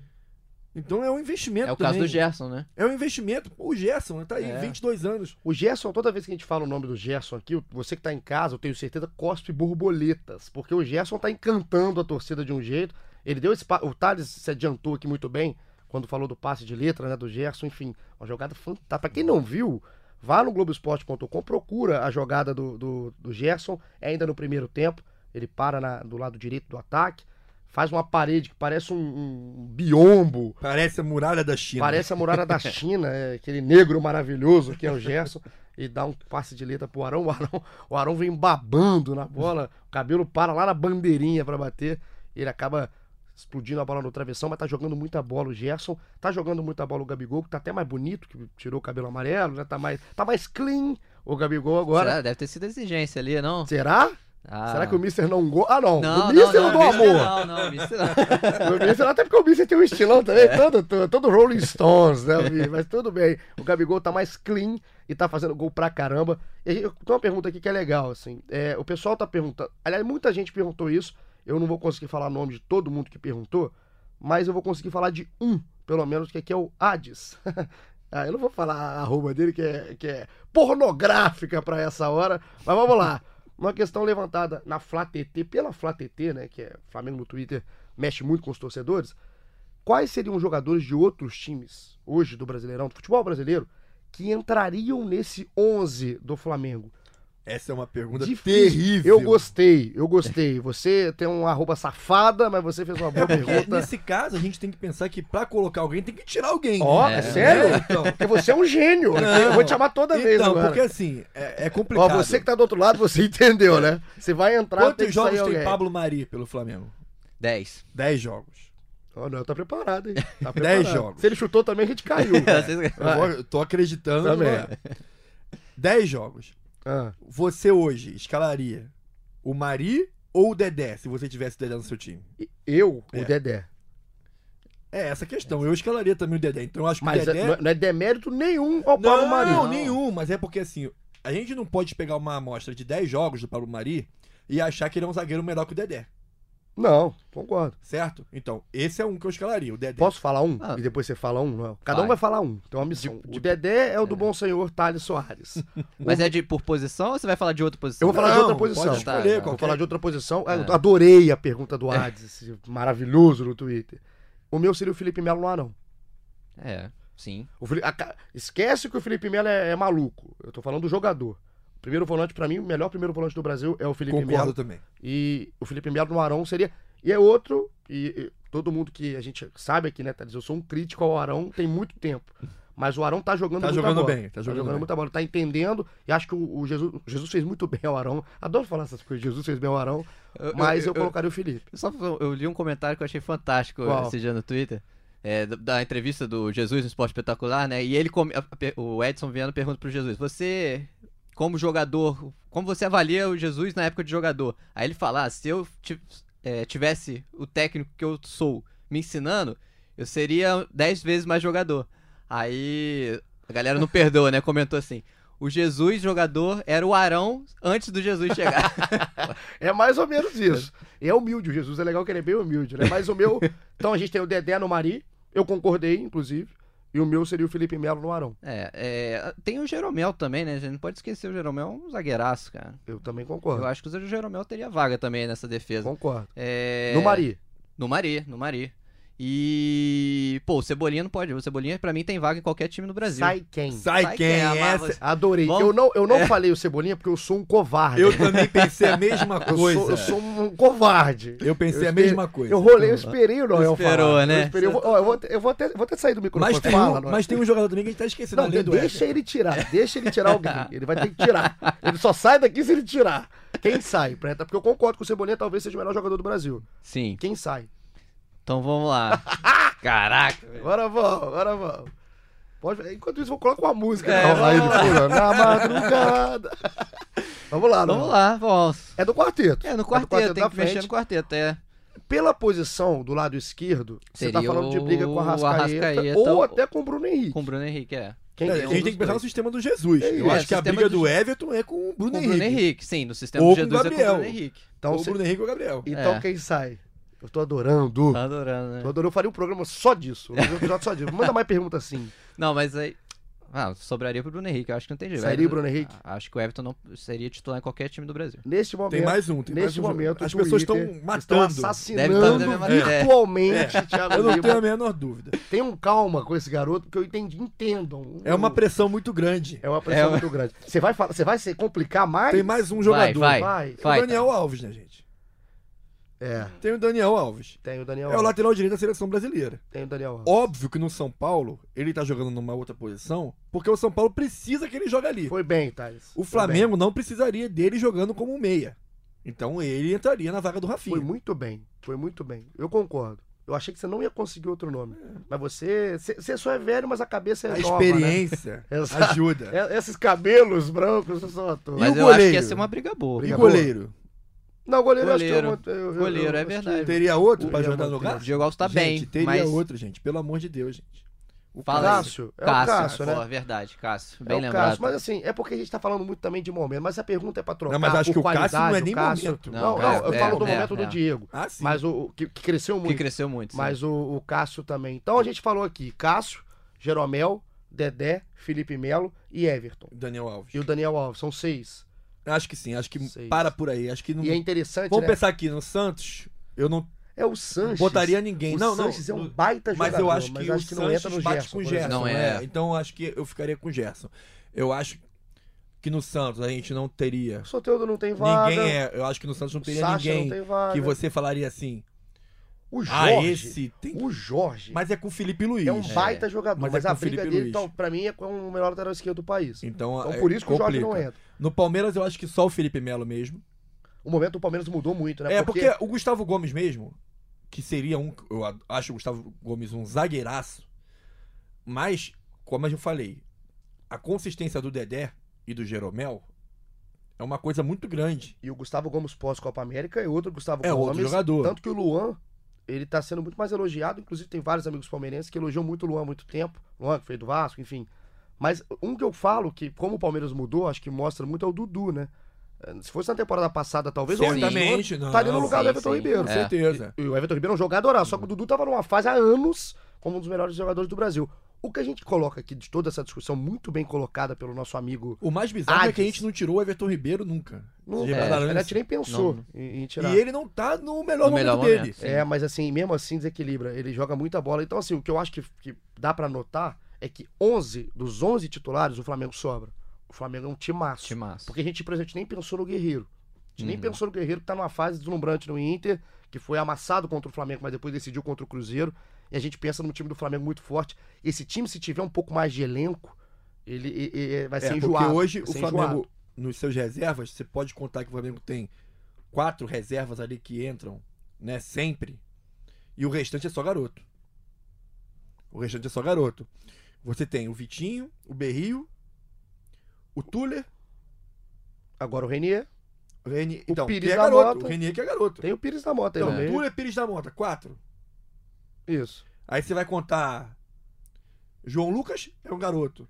Então é um investimento É o caso também. do Gerson, né? É um investimento. O Gerson tá aí, É. 22 anos. O Gerson, toda vez que a gente fala o nome do Gerson aqui, você que tá em casa, eu tenho certeza, cospe borboletas. Porque o Gerson tá encantando a torcida de um jeito. Ele deu esse. O Thales se adiantou aqui muito bem quando falou do passe de letra, né? Do Gerson, enfim. Uma jogada fantástica. Pra quem não viu, vá no Globoesporte.com, procura a jogada do, do, do Gerson, é ainda no primeiro tempo. Ele para na- do lado direito do ataque, faz uma parede que parece um, um biombo. Parece a muralha da China. Parece a muralha da China, é, aquele negro maravilhoso que é o Gerson, e dá um passe de letra pro Arão. O Arão, o Arão vem babando na bola, o cabelo para lá na bandeirinha pra bater, ele acaba explodindo a bola no travessão, mas tá jogando muita bola o Gerson, tá jogando muita bola o Gabigol, que tá até mais bonito, que tirou o cabelo amarelo, já tá mais, tá mais clean o Gabigol agora. Será? Deve ter sido exigência ali, não? Será? Ah. Será que o Mister não gosta? Ah, não. Não, o Mister não, não, do não, amor. Não, não, Mister não. O Mister, até porque o Mister tem um estilão também, todo, todo, todo Rolling Stones, né? Mas tudo bem. O Gabigol tá mais clean e tá fazendo gol pra caramba. E gente- tem uma pergunta aqui que é legal, assim. É, o pessoal tá perguntando. Aliás, muita gente perguntou isso. Eu não vou conseguir falar o nome de todo mundo que perguntou, mas eu vou conseguir falar de um, pelo menos, que aqui é o Hades. ah, eu não vou falar a arroba dele, que é, que é pornográfica pra essa hora, mas vamos lá. Uma questão levantada na Flá TT, pela Flá TT, né, que é Flamengo no Twitter, mexe muito com os torcedores. Quais seriam os jogadores de outros times, hoje do Brasileirão, do futebol brasileiro, que entrariam nesse 11 do Flamengo? Essa é uma pergunta Difícil. terrível. Eu gostei, eu gostei. Você tem um arroba safada, mas você fez uma boa Porque pergunta. nesse caso, a gente tem que pensar que pra colocar alguém tem que tirar alguém. Ó, é, É. sério? Então, Porque você é um gênio. eu vou te chamar toda vez então agora. porque assim, é, é Ó, complicado. você que tá do outro lado, você entendeu, né? Você vai entrar, tem Quantos que jogos sair tem alguém. Pablo Mari pelo Flamengo? 10. 10 jogos. Ó, não, tá preparado, hein? Tá Dez preparado. jogos. Se ele chutou também, a gente caiu. Eu, vou- eu tô acreditando. Também. né? 10 jogos. Ah, Você hoje escalaria o Mari ou o Dedé, se você tivesse o Dedé no seu time? eu, É. o Dedé. É essa a questão. Eu escalaria também o Dedé. Então eu acho que Mas o Dedé. não é- não é demérito nenhum ao Pablo Não, Mari. nenhum, mas é porque assim, a gente não pode pegar uma amostra de 10 jogos do Pablo Mari e achar que ele é um zagueiro melhor que o Dedé, Não, concordo. certo? Então, esse é um que eu escalaria, o Dedé. Posso falar um? Ah. E depois você fala um? Não. Cada um Vai. vai falar um. Tem uma missão. o Dedé é o do bom senhor Thales Soares. Mas é de por posição ou você vai falar de outra posição? Eu vou falar de Não, outra posição. Pode escolher tá. Vou falar de outra posição. É. Eu adorei a pergunta do Hades, esse maravilhoso no Twitter. O meu seria o Felipe Melo no Arão. É, sim. O Fili- a ca- Esquece que o Felipe Melo é, é maluco. Eu tô falando do jogador. Primeiro volante, pra mim, o melhor primeiro volante do Brasil é o Felipe Concordo Melo. também. E o Felipe Melo no Arão seria. E é outro, e, e todo mundo que a gente sabe aqui, né, Thales? Eu sou um crítico ao Arão tem muito tempo. Mas o Arão tá jogando Tá muita jogando bola. bem, tá jogando bem. muita bola, tá entendendo. E acho que o, o Jesus, o Jesus fez muito bem ao Arão. Adoro falar essas coisas. Jesus fez bem ao Arão. Eu- Mas eu, eu- colocaria o Felipe. Só eu li um comentário que eu achei fantástico Qual? esse dia no Twitter. é, da, entrevista do Jesus no Esporte Espetacular, né? E ele, come- o Edson Viana pergunta pro Jesus: Você, como jogador, como você avalia o Jesus na época de jogador? Aí ele fala: ah, se eu é, tivesse o técnico que eu sou me ensinando, eu seria 10 vezes mais jogador. Aí a galera não perdoa, né? Comentou assim: O Jesus jogador era o Arão antes do Jesus chegar. É mais ou menos isso. E é humilde. O Jesus é legal que ele é bem humilde, né? Mas o meu. Então a gente tem o Dedé no Mari. Eu concordei, inclusive. E o meu seria o Felipe Melo no Arão. É, é, tem o Jeromel também, né? A gente não pode esquecer o Jeromel, é um zagueiraço, cara. Eu também Eu concordo. acho que o Jeromel teria vaga também nessa defesa. Concordo. É, No Mari. No Mari, no Mari. E, pô, o Cebolinha não pode. O Cebolinha, pra mim, tem vaga em qualquer time no Brasil. Sai quem? Sai Sai quem? quem, Essa... Adorei. Vamos- Eu não, eu não falei o Cebolinha porque eu sou um covarde. Eu também pensei a mesma Eu coisa. sou, eu sou um covarde. Eu pensei Eu a mesma coisa. Eu rolei, eu esperei o Noel Esperou, falar. né? Eu, esperei, eu, vou, eu, vou, eu vou até, vou até sair do microfone. Mas tem, Fala, um, mas tem um jogador também que a gente tá esquecendo, Não, deixa ele tirar. Deixa ele tirar alguém. Ele vai ter que tirar. Ele só sai daqui se ele tirar. Quem sai? Preta? Porque eu concordo que o Cebolinha talvez seja o melhor jogador do Brasil. Sim. Quem sai? Então vamos lá. Caraca. velho. Agora vamos, agora vamos. Pode... Enquanto isso, eu coloco uma música É, na- aí vamos lá. fundo, na madrugada. vamos lá, Vamos Noel. lá, vamos. É do quarteto. É, no do quarteto, tem da que mexer frente. no quarteto, é. Pela posição do lado esquerdo, você tá Seria falando de briga com a o Rascaeta, Arrascaeta ou ou- até com o Bruno Henrique. Com o Bruno Henrique, é. Quem É, que a é um gente tem que pensar no sistema do Jesus. É Eu acho que a briga do Everton é com o Bruno Com o Henrique. Bruno Henrique, sim. No sistema Ou do com o Jesus é com o Gabriel. Bruno Henrique. Então, ou o Bruno Henrique ou o Gabriel. então É. quem sai? Eu tô adorando. Tá adorando, né? Tô adorando. Eu faria um programa só disso. Um episódio só disso. Manda mais pergunta assim. Não, mas aí. Ah, sobraria pro Bruno Henrique, eu acho que não tem jeito. Sairia o Bruno Henrique? Acho que o Everton não seria titular em qualquer time do Brasil. Neste momento. Tem mais um, tem mais neste um. momento, As o pessoas estão estão matando. Deve estar assassinando ideia. virtualmente Thiago Eu não Lima. tenho a menor dúvida. Tenham calma com esse garoto, porque eu entendi. Entendam. É uma pressão muito grande. É uma pressão É uma- muito grande. Você vai, falar, você vai se complicar mais? Tem mais um Vai, jogador. vai. Vai. O Vai, Daniel Alves, né, gente? É, Tem o Daniel Alves. tem o Daniel É o lateral direito da seleção brasileira. Tem o Daniel Alves. Óbvio que no São Paulo ele tá jogando numa outra posição, porque o São Paulo precisa que ele jogue ali. Foi bem, Thales. O Foi Flamengo não precisaria dele jogando como meia. Então ele entraria na vaga do bem. Rafinha. Foi muito bem. Foi muito bem. Eu concordo. Eu achei que você não ia conseguir outro nome. Mas você. Você você só é velho, mas a cabeça é A nova, né? experiência Exato. ajuda. É- Esses cabelos brancos, eu só tô. E Mas o eu acho que goleiro? ia ser uma briga boa. E goleiro? Não, goleiro, eu acho que Goleiro. eu, eu, eu, Goleiro, eu- é verdade. Teria outro Diego jogar no lugar? O Diego Alves tá gente, bem, teria mas... outro, gente. Pelo amor de Deus, gente. O Fala aí. Cássio. É Cássio, o Cássio, né? pô, verdade, Cássio. É Bem o lembrado. Cássio, mas assim, é porque a gente tá falando muito também de momento, mas a pergunta é pra trocar Não, mas acho que o Cássio não é nem Cássio- momento. Não, Não, não, é, eu é, falo do é, momento do é. Diego. Ah, sim. Mas o, o que, que cresceu Que muito. cresceu muito. sim. Mas o, o Cássio também. Então a gente falou aqui: Cássio, Jeromel, Dedé, Felipe Melo e Everton. Daniel Alves. E o Daniel Alves, são seis. Acho que sim, acho que Seis. para por aí. Acho que não. E é interessante, Vamos né? pensar aqui no Santos, eu não É o Sanches. botaria ninguém. O não, não. Sanches é um baita Mas jogador, eu acho que mas o acho que não Sanches entra no bate Gerson. com o Gerson. Não é. é. Então eu acho que eu ficaria com o Gerson. Eu acho que no Santos a gente não teria. O Soteldo não tem vaga. Ninguém é. Eu acho que no Santos não o teria Sacha ninguém não tem vaga. que você falaria assim. O Ah, Jorge. esse tem. O Jorge. Mas é com o Felipe Luiz. É um baita jogador, Mas mas, é a o briga Felipe dele, Luiz. então, pra mim, é com o melhor lateral esquerdo do país. Então, Então, é, por isso que o Jorge não entra. No Palmeiras eu acho que só o Felipe Melo mesmo. O momento do Palmeiras mudou muito, né? É, porque... o Gustavo Gomes mesmo, que seria um. Eu acho o Gustavo Gomes um zagueiraço. Mas, como eu falei, a consistência do Dedé e do Jeromel É uma coisa muito grande. E o Gustavo Gomes pós-Copa América é outro Gustavo É Gomes. outro jogador. Tanto que o Luan, ele tá sendo muito mais elogiado. Inclusive, tem vários amigos palmeirenses que elogiam muito o Luan há muito tempo. Luan, que foi do Vasco, enfim. Mas um que eu falo que, como o Palmeiras mudou, acho que mostra muito é o Dudu, né? Eh, Se fosse na temporada passada, talvez o Certamente, não. estaria no lugar sim, do Everton sim. Ribeiro. Com É. certeza. E o Everton Ribeiro é um jogador, só que o Dudu tava numa fase há anos como um dos melhores jogadores do Brasil. O que a gente coloca aqui de toda essa discussão, muito bem colocada pelo nosso amigo. O mais bizarro é que a gente não tirou o Everton Ribeiro nunca. Não, Vocês é, a gente nem pensou Não. em, em E tirar. ele não tá no melhor No momento melhor dele. momento. Sim. É, mas assim, mesmo assim desequilibra. Ele joga muita bola. Então, assim, o que eu acho que, que dá pra notar é que 11 dos 11 titulares o Flamengo sobra. O Flamengo é um timaço. Timaço. Porque a gente, por exemplo, nem pensou no Guerreiro. A gente nem Uhum. pensou no Guerreiro que tá numa fase deslumbrante no Inter, que foi amassado contra o Flamengo, mas depois decidiu contra o Cruzeiro. E a gente pensa num time do Flamengo muito forte. Esse time, se tiver um pouco mais de elenco, ele, e- e- vai ser É, porque enjoado. hoje vai o Flamengo, enjoado. nos seus reservas, você pode contar que o Flamengo tem quatro reservas ali que entram, né, sempre. E o restante é só garoto. O restante é só garoto. Você tem o Vitinho, o Berrio, o Tuller, Agora o Renier, o Renier, então, Pires que é da garoto. Mota. O Renier que é garoto. tem o Pires da Mota aí Então, meio. Tuller, Pires da Mota, quatro. Isso. Aí você vai contar João Lucas, é um garoto.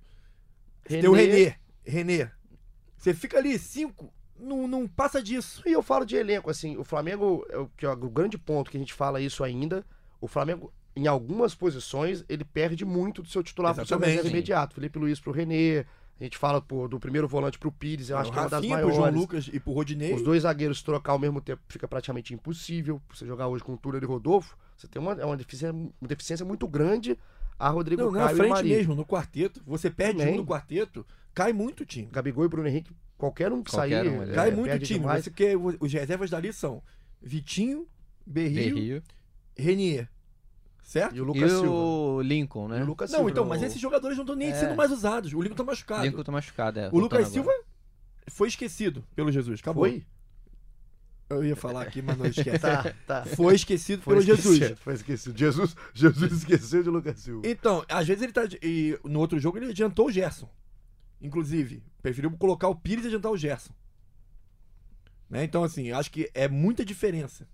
Tem o Renê. Renê. Você fica ali, cinco, não, não passa disso. E eu falo de elenco, assim, o Flamengo, é o, que é o grande ponto que a gente fala isso ainda, o Flamengo, em algumas posições, ele perde muito do seu titular pro seu Exatamente. reserva imediato. Felipe Luiz pro Renê, a gente fala pô, do primeiro volante pro Pires, eu acho o que é uma das Rafinha pro maiores. João Lucas e pro Rodinei. Os dois zagueiros trocar ao mesmo tempo fica praticamente impossível. Você jogar hoje com o Túlio e Rodolfo, você tem uma, é uma, deficiência, uma deficiência muito grande a Rodrigo Não, na Caio e frente mesmo, no quarteto. Você perde Também. um no quarteto, cai muito o time. Gabigol e Bruno Henrique, qualquer um que Qualquer sair, um, ele é, Cai muito o time. demais. Você quer, os reservas dali são Vitinho, Berrio, Berrio. Renier. Certo? E o E Lucas Silva. o Lincoln, né? E o Lucas Não, Silva. então, no- mas esses jogadores não estão nem É. sendo mais usados. O Lincoln tá machucado. Lincoln tá machucado, é. o Lucas voltando Silva agora. foi esquecido pelo Jesus. Acabou. Foi? Eu ia falar aqui, mas não esquece. Tá, tá. Foi esquecido Foi pelo Jesus. esquecido, Foi esquecido. Jesus, Jesus esqueceu de Lucas Silva. Então, às vezes ele tá. E no outro jogo ele adiantou o Gerson. Inclusive, preferiu colocar o Pires e adiantar o Gerson. Né? Então, assim, acho que é muita diferença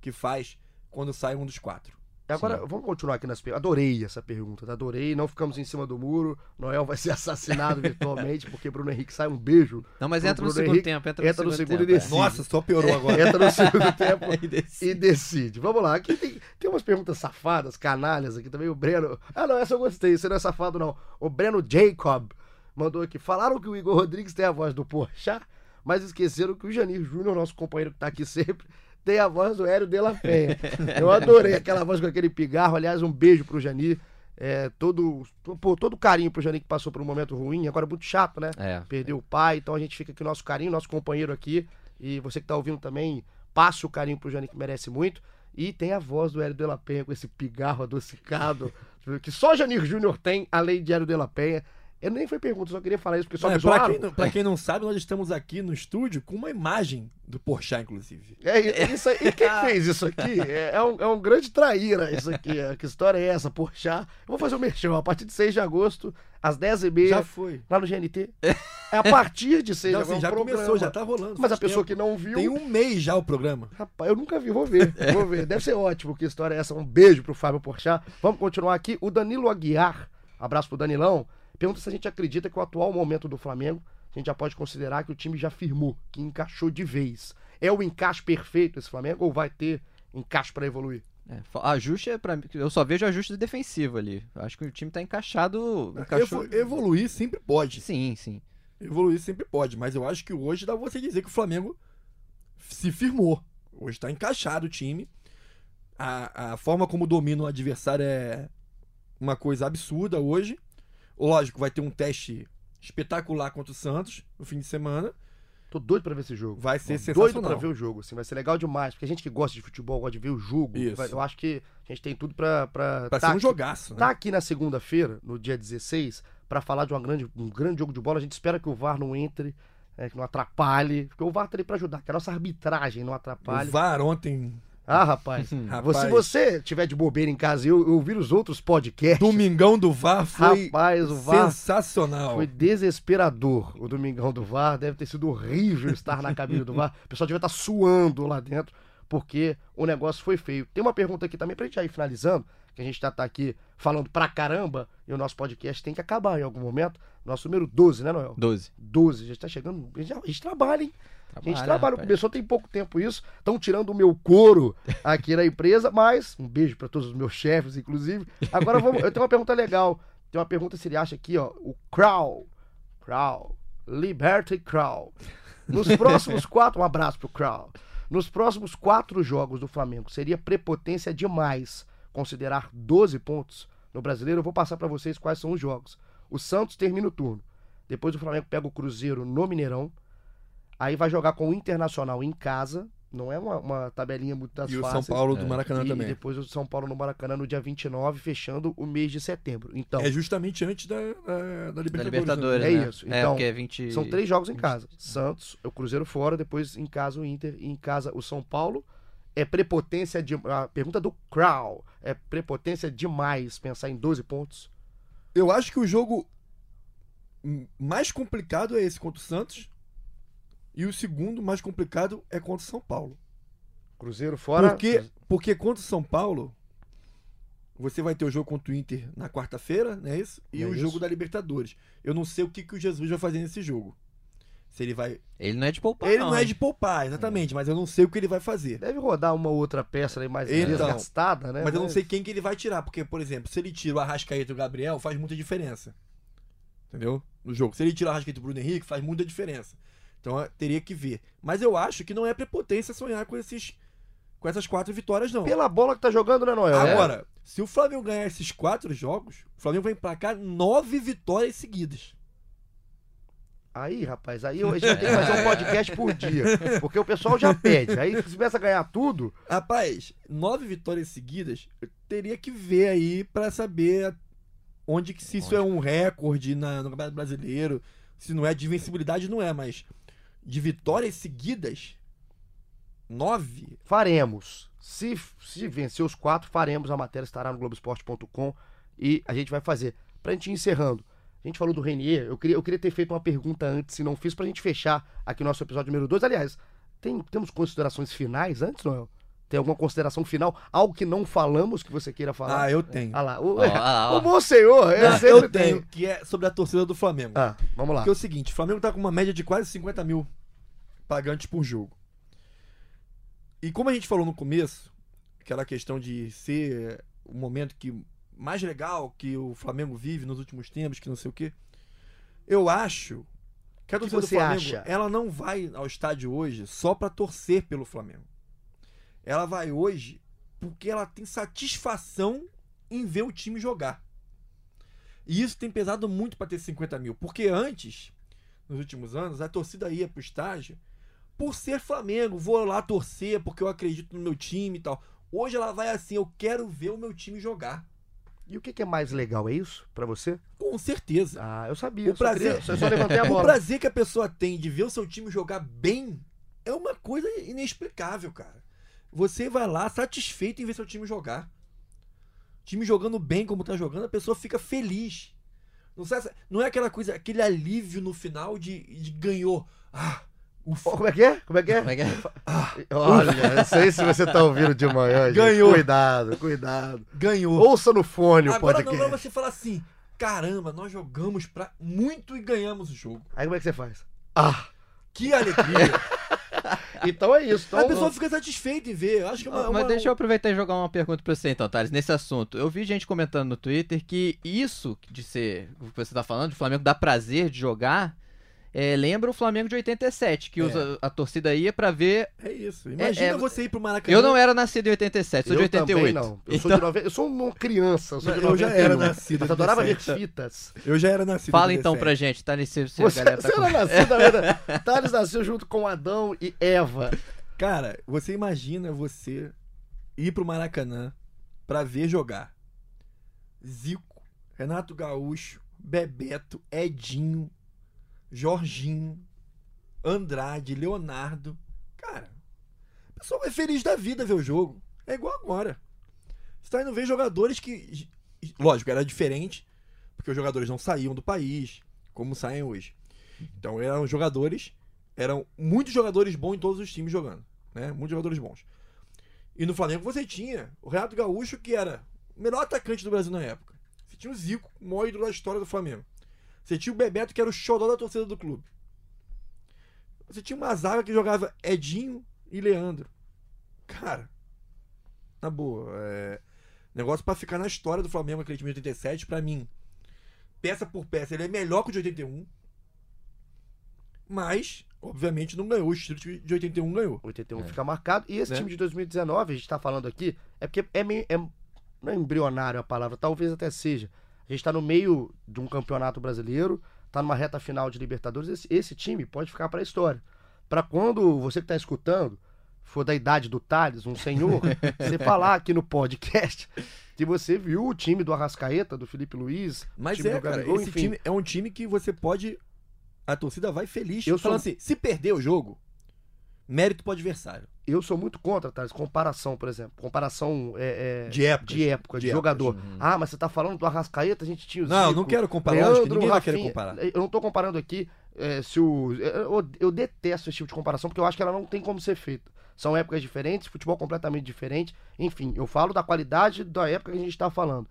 que faz quando sai um dos quatro. Agora, vamos continuar aqui nas perguntas. Adorei essa pergunta, tá? adorei. Não ficamos em cima do muro. Noel vai ser assassinado virtualmente porque Bruno Henrique sai um beijo. Não, mas entra no Bruno segundo Henrique, tempo. Entra no entra no segundo, segundo tempo, e é. decide. Nossa, só piorou agora. Entra no segundo tempo Aí decide. e decide. Vamos lá. Aqui tem, tem umas perguntas safadas, canalhas aqui também. O Breno. Ah, não, essa eu gostei. Você não é safado, não. O Breno Jacob mandou aqui. Falaram que o Igor Rodrigues tem a voz do Porchat, mas esqueceram que o Janir Júnior, nosso companheiro que tá aqui sempre, tem a voz do Hélio de la Penha. Eu adorei aquela voz com aquele pigarro. Aliás, um beijo pro Janir. É, todo, pô, todo carinho pro Janir que passou por um momento ruim, agora muito chato, né? É. Perdeu o pai, então a gente fica aqui o nosso carinho, nosso companheiro aqui. E você que tá ouvindo também, passe o carinho pro Jani que merece muito. E tem a voz do Hélio de la Penha com esse pigarro adocicado, que só Janir Júnior tem, além de Hélio de la Penha. Eu nem foi pergunta, só queria falar isso, porque só Não, me é, pra, quem não, pra quem não sabe, nós estamos aqui no estúdio com uma imagem do Porchat, inclusive. É, é isso aí. E quem fez isso aqui é, é um, é um grande traíra isso aqui. é, Que história é essa, Porchat? Eu vou fazer o um merchan a partir de 6 de agosto, às 10h30, Já foi. lá no GNT. É a partir de 6 Não, de assim, agosto. já é um começou, programa. já tá rolando. Mas a pessoa tempo. que não viu. Tem um mês já o programa. Rapaz, eu nunca vi, vou ver, vou ver. Deve ser ótimo, que história é essa. Um beijo pro Fábio Porchat. Vamos continuar aqui. O Danilo Aguiar, abraço pro Danilão, pergunta se a gente acredita que o atual momento do Flamengo, a gente já pode considerar que o time já firmou, que encaixou de vez. É o encaixe perfeito esse Flamengo ou vai ter encaixe pra evoluir? É, ajuste é pra mim. Eu só vejo ajuste defensivo ali. Eu Acho que o time tá encaixado. Encaixou... Evo- evoluir sempre pode. Sim, sim. Evoluir sempre pode, mas eu acho que hoje dá pra você dizer que o Flamengo se firmou. Hoje tá encaixado o time. A, a forma como domina o adversário é uma coisa absurda hoje. Lógico, vai ter um teste espetacular contra o Santos no fim de semana. Tô doido pra ver esse jogo. Vai ser Tô doido sensacional. pra ver o jogo, assim, vai ser legal demais. Porque a gente que gosta de futebol, gosta de ver o jogo. Isso. vai- eu acho que a gente tem tudo pra. pra, Vai tá ser um aqui- jogaço, né? Tá aqui na segunda-feira, no dia 16, pra falar de uma grande, um grande jogo de bola. A gente espera que o VAR não entre, é, que não atrapalhe. Porque o VAR tá ali pra ajudar, que a nossa arbitragem não O atrapalhe. VAR ontem Ah, rapaz. Rapaz. Se você tiver de bobeira em casa e ouvir os outros podcasts, Domingão do VAR foi rapaz, VAR sensacional. foi desesperador. O Domingão do VAR deve ter sido horrível estar na cabine do VAR. O pessoal devia estar suando lá dentro, porque o negócio foi feio. Tem uma pergunta aqui também pra gente ir finalizando, que a gente já tá aqui falando pra caramba, e o nosso podcast tem que acabar em algum momento. Nosso número 12, né, Noel? 12. 12, já está chegando. A gente, a gente trabalha, hein? a gente Trabalha, trabalha. rapaz. Começou tem pouco tempo isso. Estão tirando o meu couro aqui na empresa, mas um beijo para todos os meus chefes, inclusive. Agora vamos. Eu tenho uma pergunta legal. Tem uma pergunta se ele acha aqui, ó. O Crow. Crow. Liberty Crow. Nos próximos quatro. Um abraço pro Crow. Nos próximos quatro jogos do Flamengo, seria prepotência demais considerar 12 pontos no brasileiro. Eu vou passar para vocês quais são os jogos. O Santos termina o turno. Depois o Flamengo pega o Cruzeiro no Mineirão. Aí vai jogar com o Internacional em casa. Não é uma, uma tabelinha muito das E o São. Paulo do Maracanã e, também. e depois o São Paulo no Maracanã no dia 29, fechando o mês de setembro. Então, É justamente antes da, da, da Libertadores. Da né? Libertadores, É né? isso. É, Então, porque é 20... são três jogos em casa. Santos, o Cruzeiro fora, depois em casa o Inter e em casa o São Paulo. É prepotência de. A pergunta do Crow. É prepotência demais pensar em 12 pontos? Eu acho que o jogo mais complicado é esse contra o Santos. E o segundo mais complicado é contra o São Paulo. Cruzeiro fora. Porque, porque contra o São Paulo, você vai ter o jogo contra o Inter na quarta-feira, não é isso? E É o isso. jogo da Libertadores. Eu não sei o que, que o Jesus vai fazer nesse jogo. Se ele vai. Ele não é de poupar, ele não, é hein? de poupar, exatamente, mas eu não sei o que ele vai fazer. Deve rodar uma outra peça ali mais Então, desgastada, né? Mas eu não sei quem que ele vai tirar, porque, por exemplo, se ele tira o Arrascaeta e o Gabriel, faz muita diferença. Entendeu? No jogo. Se ele tira o Arrascaeta e o Bruno Henrique, faz muita diferença. Então teria que ver. Mas eu acho que não é prepotência sonhar com esses com essas quatro vitórias, não. Pela bola que tá jogando, né, Noel? Agora, se o Flamengo ganhar esses quatro jogos, o Flamengo vai emplacar nove vitórias seguidas. Aí, rapaz, aí a gente vai ter que fazer um podcast por dia. Porque o pessoal já pede. Aí se começa a ganhar tudo. Rapaz, nove vitórias seguidas, eu teria que ver aí pra saber onde que se isso é um recorde na, no Campeonato Brasileiro, se não é de invencibilidade, não é, mas de vitórias seguidas, nove. Faremos. Se, se vencer os quatro, faremos. A matéria estará no Globoesporte.com e a gente vai fazer. Pra gente ir encerrando. A gente falou do Renier. Eu queria, eu queria ter feito uma pergunta antes, se não fiz, pra gente fechar aqui o nosso episódio número 2. Aliás, tem, temos considerações finais antes, Noel? Tem alguma consideração final? Algo que não falamos que você queira falar? Ah, eu tenho. Ah lá, o, Ó, ah, ó. o bom senhor, Não, sempre eu tem. tenho, que é sobre a torcida do Flamengo. Ah, vamos lá. Porque é o seguinte, o Flamengo tá com uma média de quase 50 mil pagantes por jogo. E como a gente falou no começo, aquela questão de ser o momento que mais legal que o Flamengo vive nos últimos tempos, que não sei o quê. Eu acho que a O que torcida do você Flamengo, acha? ela não vai ao estádio hoje só pra torcer pelo Flamengo. Ela vai hoje porque ela tem satisfação em ver o time jogar. E isso tem pesado muito para ter 50 mil. Porque antes, nos últimos anos, a torcida ia pro estádio por ser Flamengo. Vou lá torcer porque eu acredito no meu time e tal. Hoje ela vai assim, eu quero ver o meu time jogar. E o que, que é mais legal? É isso pra você? Com certeza. Ah, eu sabia. O prazer- queria- só, levantei a O bola. prazer que a pessoa tem de ver o seu time jogar bem é uma coisa inexplicável, cara. Você vai lá satisfeito em ver seu time jogar. Time jogando bem como tá jogando, a pessoa fica feliz. Não, se- não é aquela coisa, aquele alívio no final de, de ganhou. Ah, ufa. Como é que é? Como é que é? Como é que é? Olha, não sei se você tá ouvindo de manhã, gente. Ganhou. Cuidado, cuidado. ganhou. Ouça no fone o Agora não podcast. vai você falar assim: caramba, nós jogamos pra muito e ganhamos o jogo. Aí como é que você faz? Ah, Que alegria. então é isso. Então, a pessoa fica satisfeita em ver. Acho que é uma, Mas uma- deixa eu aproveitar e jogar uma pergunta pra você então, Thales, nesse assunto. Eu vi gente comentando no Twitter que isso de ser, o que você tá falando, de o Flamengo dar prazer de jogar, é, lembra o Flamengo de 87, que É. os- a, torcida ia pra ver... É isso. Imagina é- você ir pro Maracanã. Eu não era nascido em 87, sou de eu 88. também não. Eu sou Então, de 90, eu sou uma criança, eu sou de Eu já 91. era nascido Mas adorava ver 17. fitas. Eu já era nascido. fala então 17. pra gente, Thales, se, se a Você, galera tá você com... era nascido ainda. Thales nasceu junto com Adão e Eva. Cara, você imagina você ir pro Maracanã pra ver jogar Zico, Renato Gaúcho, Bebeto, Edinho, Jorginho, Andrade, Leonardo. Cara, O pessoal é feliz da vida ver o jogo. É igual agora. Você tá indo ver jogadores que. Lógico, era diferente, porque os jogadores não saíam do país, como saem hoje. Então eram jogadores. Eram muitos jogadores bons em todos os times jogando. Né? Muitos jogadores bons. E no Flamengo você tinha o Renato Gaúcho, que era o melhor atacante do Brasil na época. Você tinha o Zico, o maior ídolo da história do Flamengo. Você tinha o Bebeto, que era o xodó da torcida do clube. Você tinha uma zaga que jogava Edinho e Leandro. Cara, na boa, é... negócio pra ficar na história do Flamengo aquele time de 87, pra mim, peça por peça, ele é melhor que o de 81. Mas, obviamente, não ganhou. O estilo de 81 ganhou. 81 fica marcado. E esse Né? time de 2019, a gente tá falando aqui, é porque é meio. É, não é embrionário a palavra, talvez até seja. A gente tá no meio de um campeonato brasileiro, tá numa reta final de Libertadores. Esse, esse time pode ficar pra história. Pra quando você que tá escutando, for da idade do Thales, um senhor, você falar aqui no podcast que você viu o time do Arrascaeta, do Felipe Luiz, Mas é, do cara, Gabigol, esse enfim. time é um time que você pode. A torcida vai feliz. Eu Eu falando sou- assim: se perder o jogo, mérito pro adversário. Eu sou muito contra, Thales, comparação, por exemplo. Comparação é, é, De épocas. de época, de, De jogador. Ah, mas você tá falando do Arrascaeta, a gente tinha o Não, Zico, não quero comparar, lógico que Leandro, ninguém vai querer comparar. Eu não tô comparando aqui é, se o. Eu, eu detesto esse tipo de comparação, porque eu acho que ela não tem como ser feita. São épocas diferentes, futebol completamente diferente. Enfim, eu falo da qualidade da época que a gente tá falando.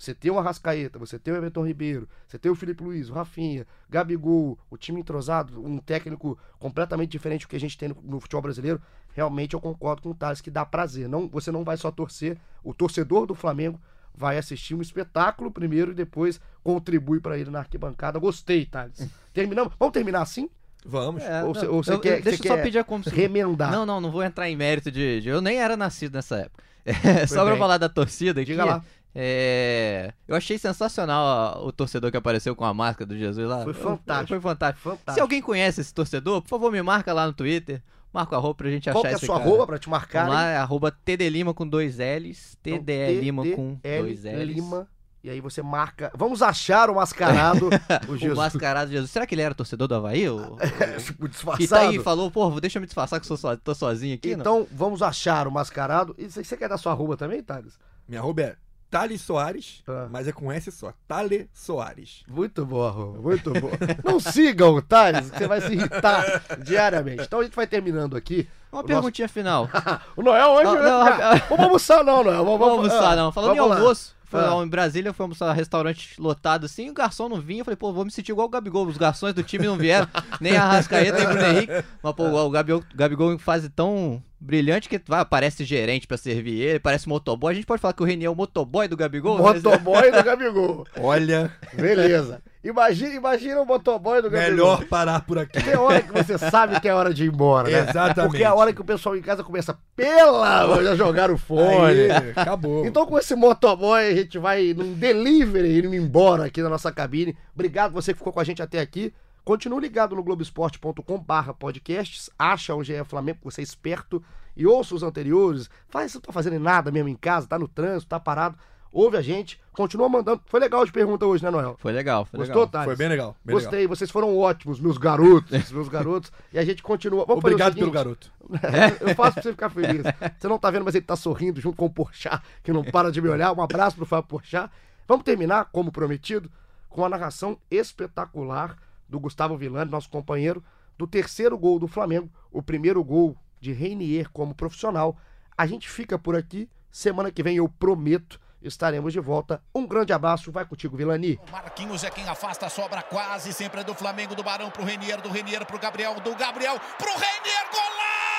Você tem o Arrascaeta, você tem o Everton Ribeiro, você tem o Felipe Luiz, o Rafinha, Gabigol, o time entrosado, um técnico completamente diferente do que a gente tem no, no futebol brasileiro. Realmente eu concordo com o Thales que dá prazer. Não, você não vai só torcer, o torcedor do Flamengo vai assistir um espetáculo primeiro e depois contribui pra ele na arquibancada. Gostei, Thales. Terminamos? Vamos terminar assim? Vamos. É, Ou você- não, ou você eu- quer- deixa eu só quer pedir a como Remendar. Não, não, não vou entrar em mérito de. de- eu nem era nascido nessa época. É, só pra falar da torcida aqui. Diga lá. é, eu achei sensacional o torcedor que apareceu com a máscara do Jesus lá. Foi Eu- fantástico. Foi fantástico. Fantástico. Se alguém conhece esse torcedor, por favor, me marca lá no Twitter. Marca o arroba pra gente Qual achar que é a sua cara. arroba pra te marcar? Vamos lá, é arroba TDLima com dois L's. Então, TDE Lima com dois L's. Lima. E aí você marca. Vamos achar o mascarado, o O Jesus. mascarado Jesus. Será que ele era torcedor do Havaí? O- tipo, disfarçado. E tá aí, falou, pô, deixa eu me disfarçar que eu sou so- tô sozinho aqui, não? Então, vamos achar o mascarado. E você você quer dar sua arroba também, Thales? Minha arroba é Thales Soares, Ah. mas é com S só. Thales Soares. Muito boa, arroba. Muito boa. Não sigam o Thales, que você vai se irritar diariamente. Então a gente vai terminando aqui. Uma o perguntinha final. O Noel hoje Não, vai não, Vamos almoçar não, Noel. Vamos, Vamos almoçar, ah, não. Falando em vamos lá. Foi Ah. lá em Brasília, em um restaurante lotado assim, o garçom não vinha, eu falei, pô, vou me sentir igual o Gabigol, os garçons do time não vieram, nem a Rascaeta, nem o Bruno Henrique, mas pô, o Gabigol, Gabigol em fase tão brilhante que vai, parece gerente pra servir ele, parece motoboy, a gente pode falar que o Renier é o motoboy do Gabigol? Mas- Motoboy do Gabigol. Olha, Beleza. Imagina, imagina o motoboy do Gabigol. melhor parar por aqui. Tem hora que você sabe que é hora de ir embora, né? Exatamente. Porque é a hora que o pessoal em casa começa, pela, já jogaram o fone. Aí, acabou. Então com esse motoboy a gente vai num delivery indo embora aqui na nossa cabine. Obrigado você que ficou com a gente até aqui. Continue ligado no globesport.com barra podcasts, acha o GE Flamengo, você é esperto, e ouça os anteriores. Faz, você não tá fazendo nada mesmo em casa, tá no trânsito, tá parado. Ouve a gente, continua mandando. Foi legal de pergunta hoje, né, Noel? Foi legal, foi Gostou, legal. Thales? Foi bem legal. Bem Gostei, vocês foram ótimos, meus garotos, meus garotos. E a gente continua. Vamos Obrigado pelo garoto. eu faço pra você ficar feliz. Você não tá vendo, mas ele tá sorrindo junto com o Porchat, que não para de me olhar. Um abraço pro Fábio Porchat. Vamos terminar, como prometido, com a narração espetacular do Gustavo Villani, nosso companheiro, do terceiro gol do Flamengo, o primeiro gol de Reinier como profissional. A gente fica por aqui. Semana que vem eu prometo estaremos de volta. Um grande abraço. Vai contigo, Vilani. Marquinhos é quem afasta, sobra quase sempre é do Flamengo, do Barão pro Renier, do Renier pro Gabriel, do Gabriel pro Renier, golaço!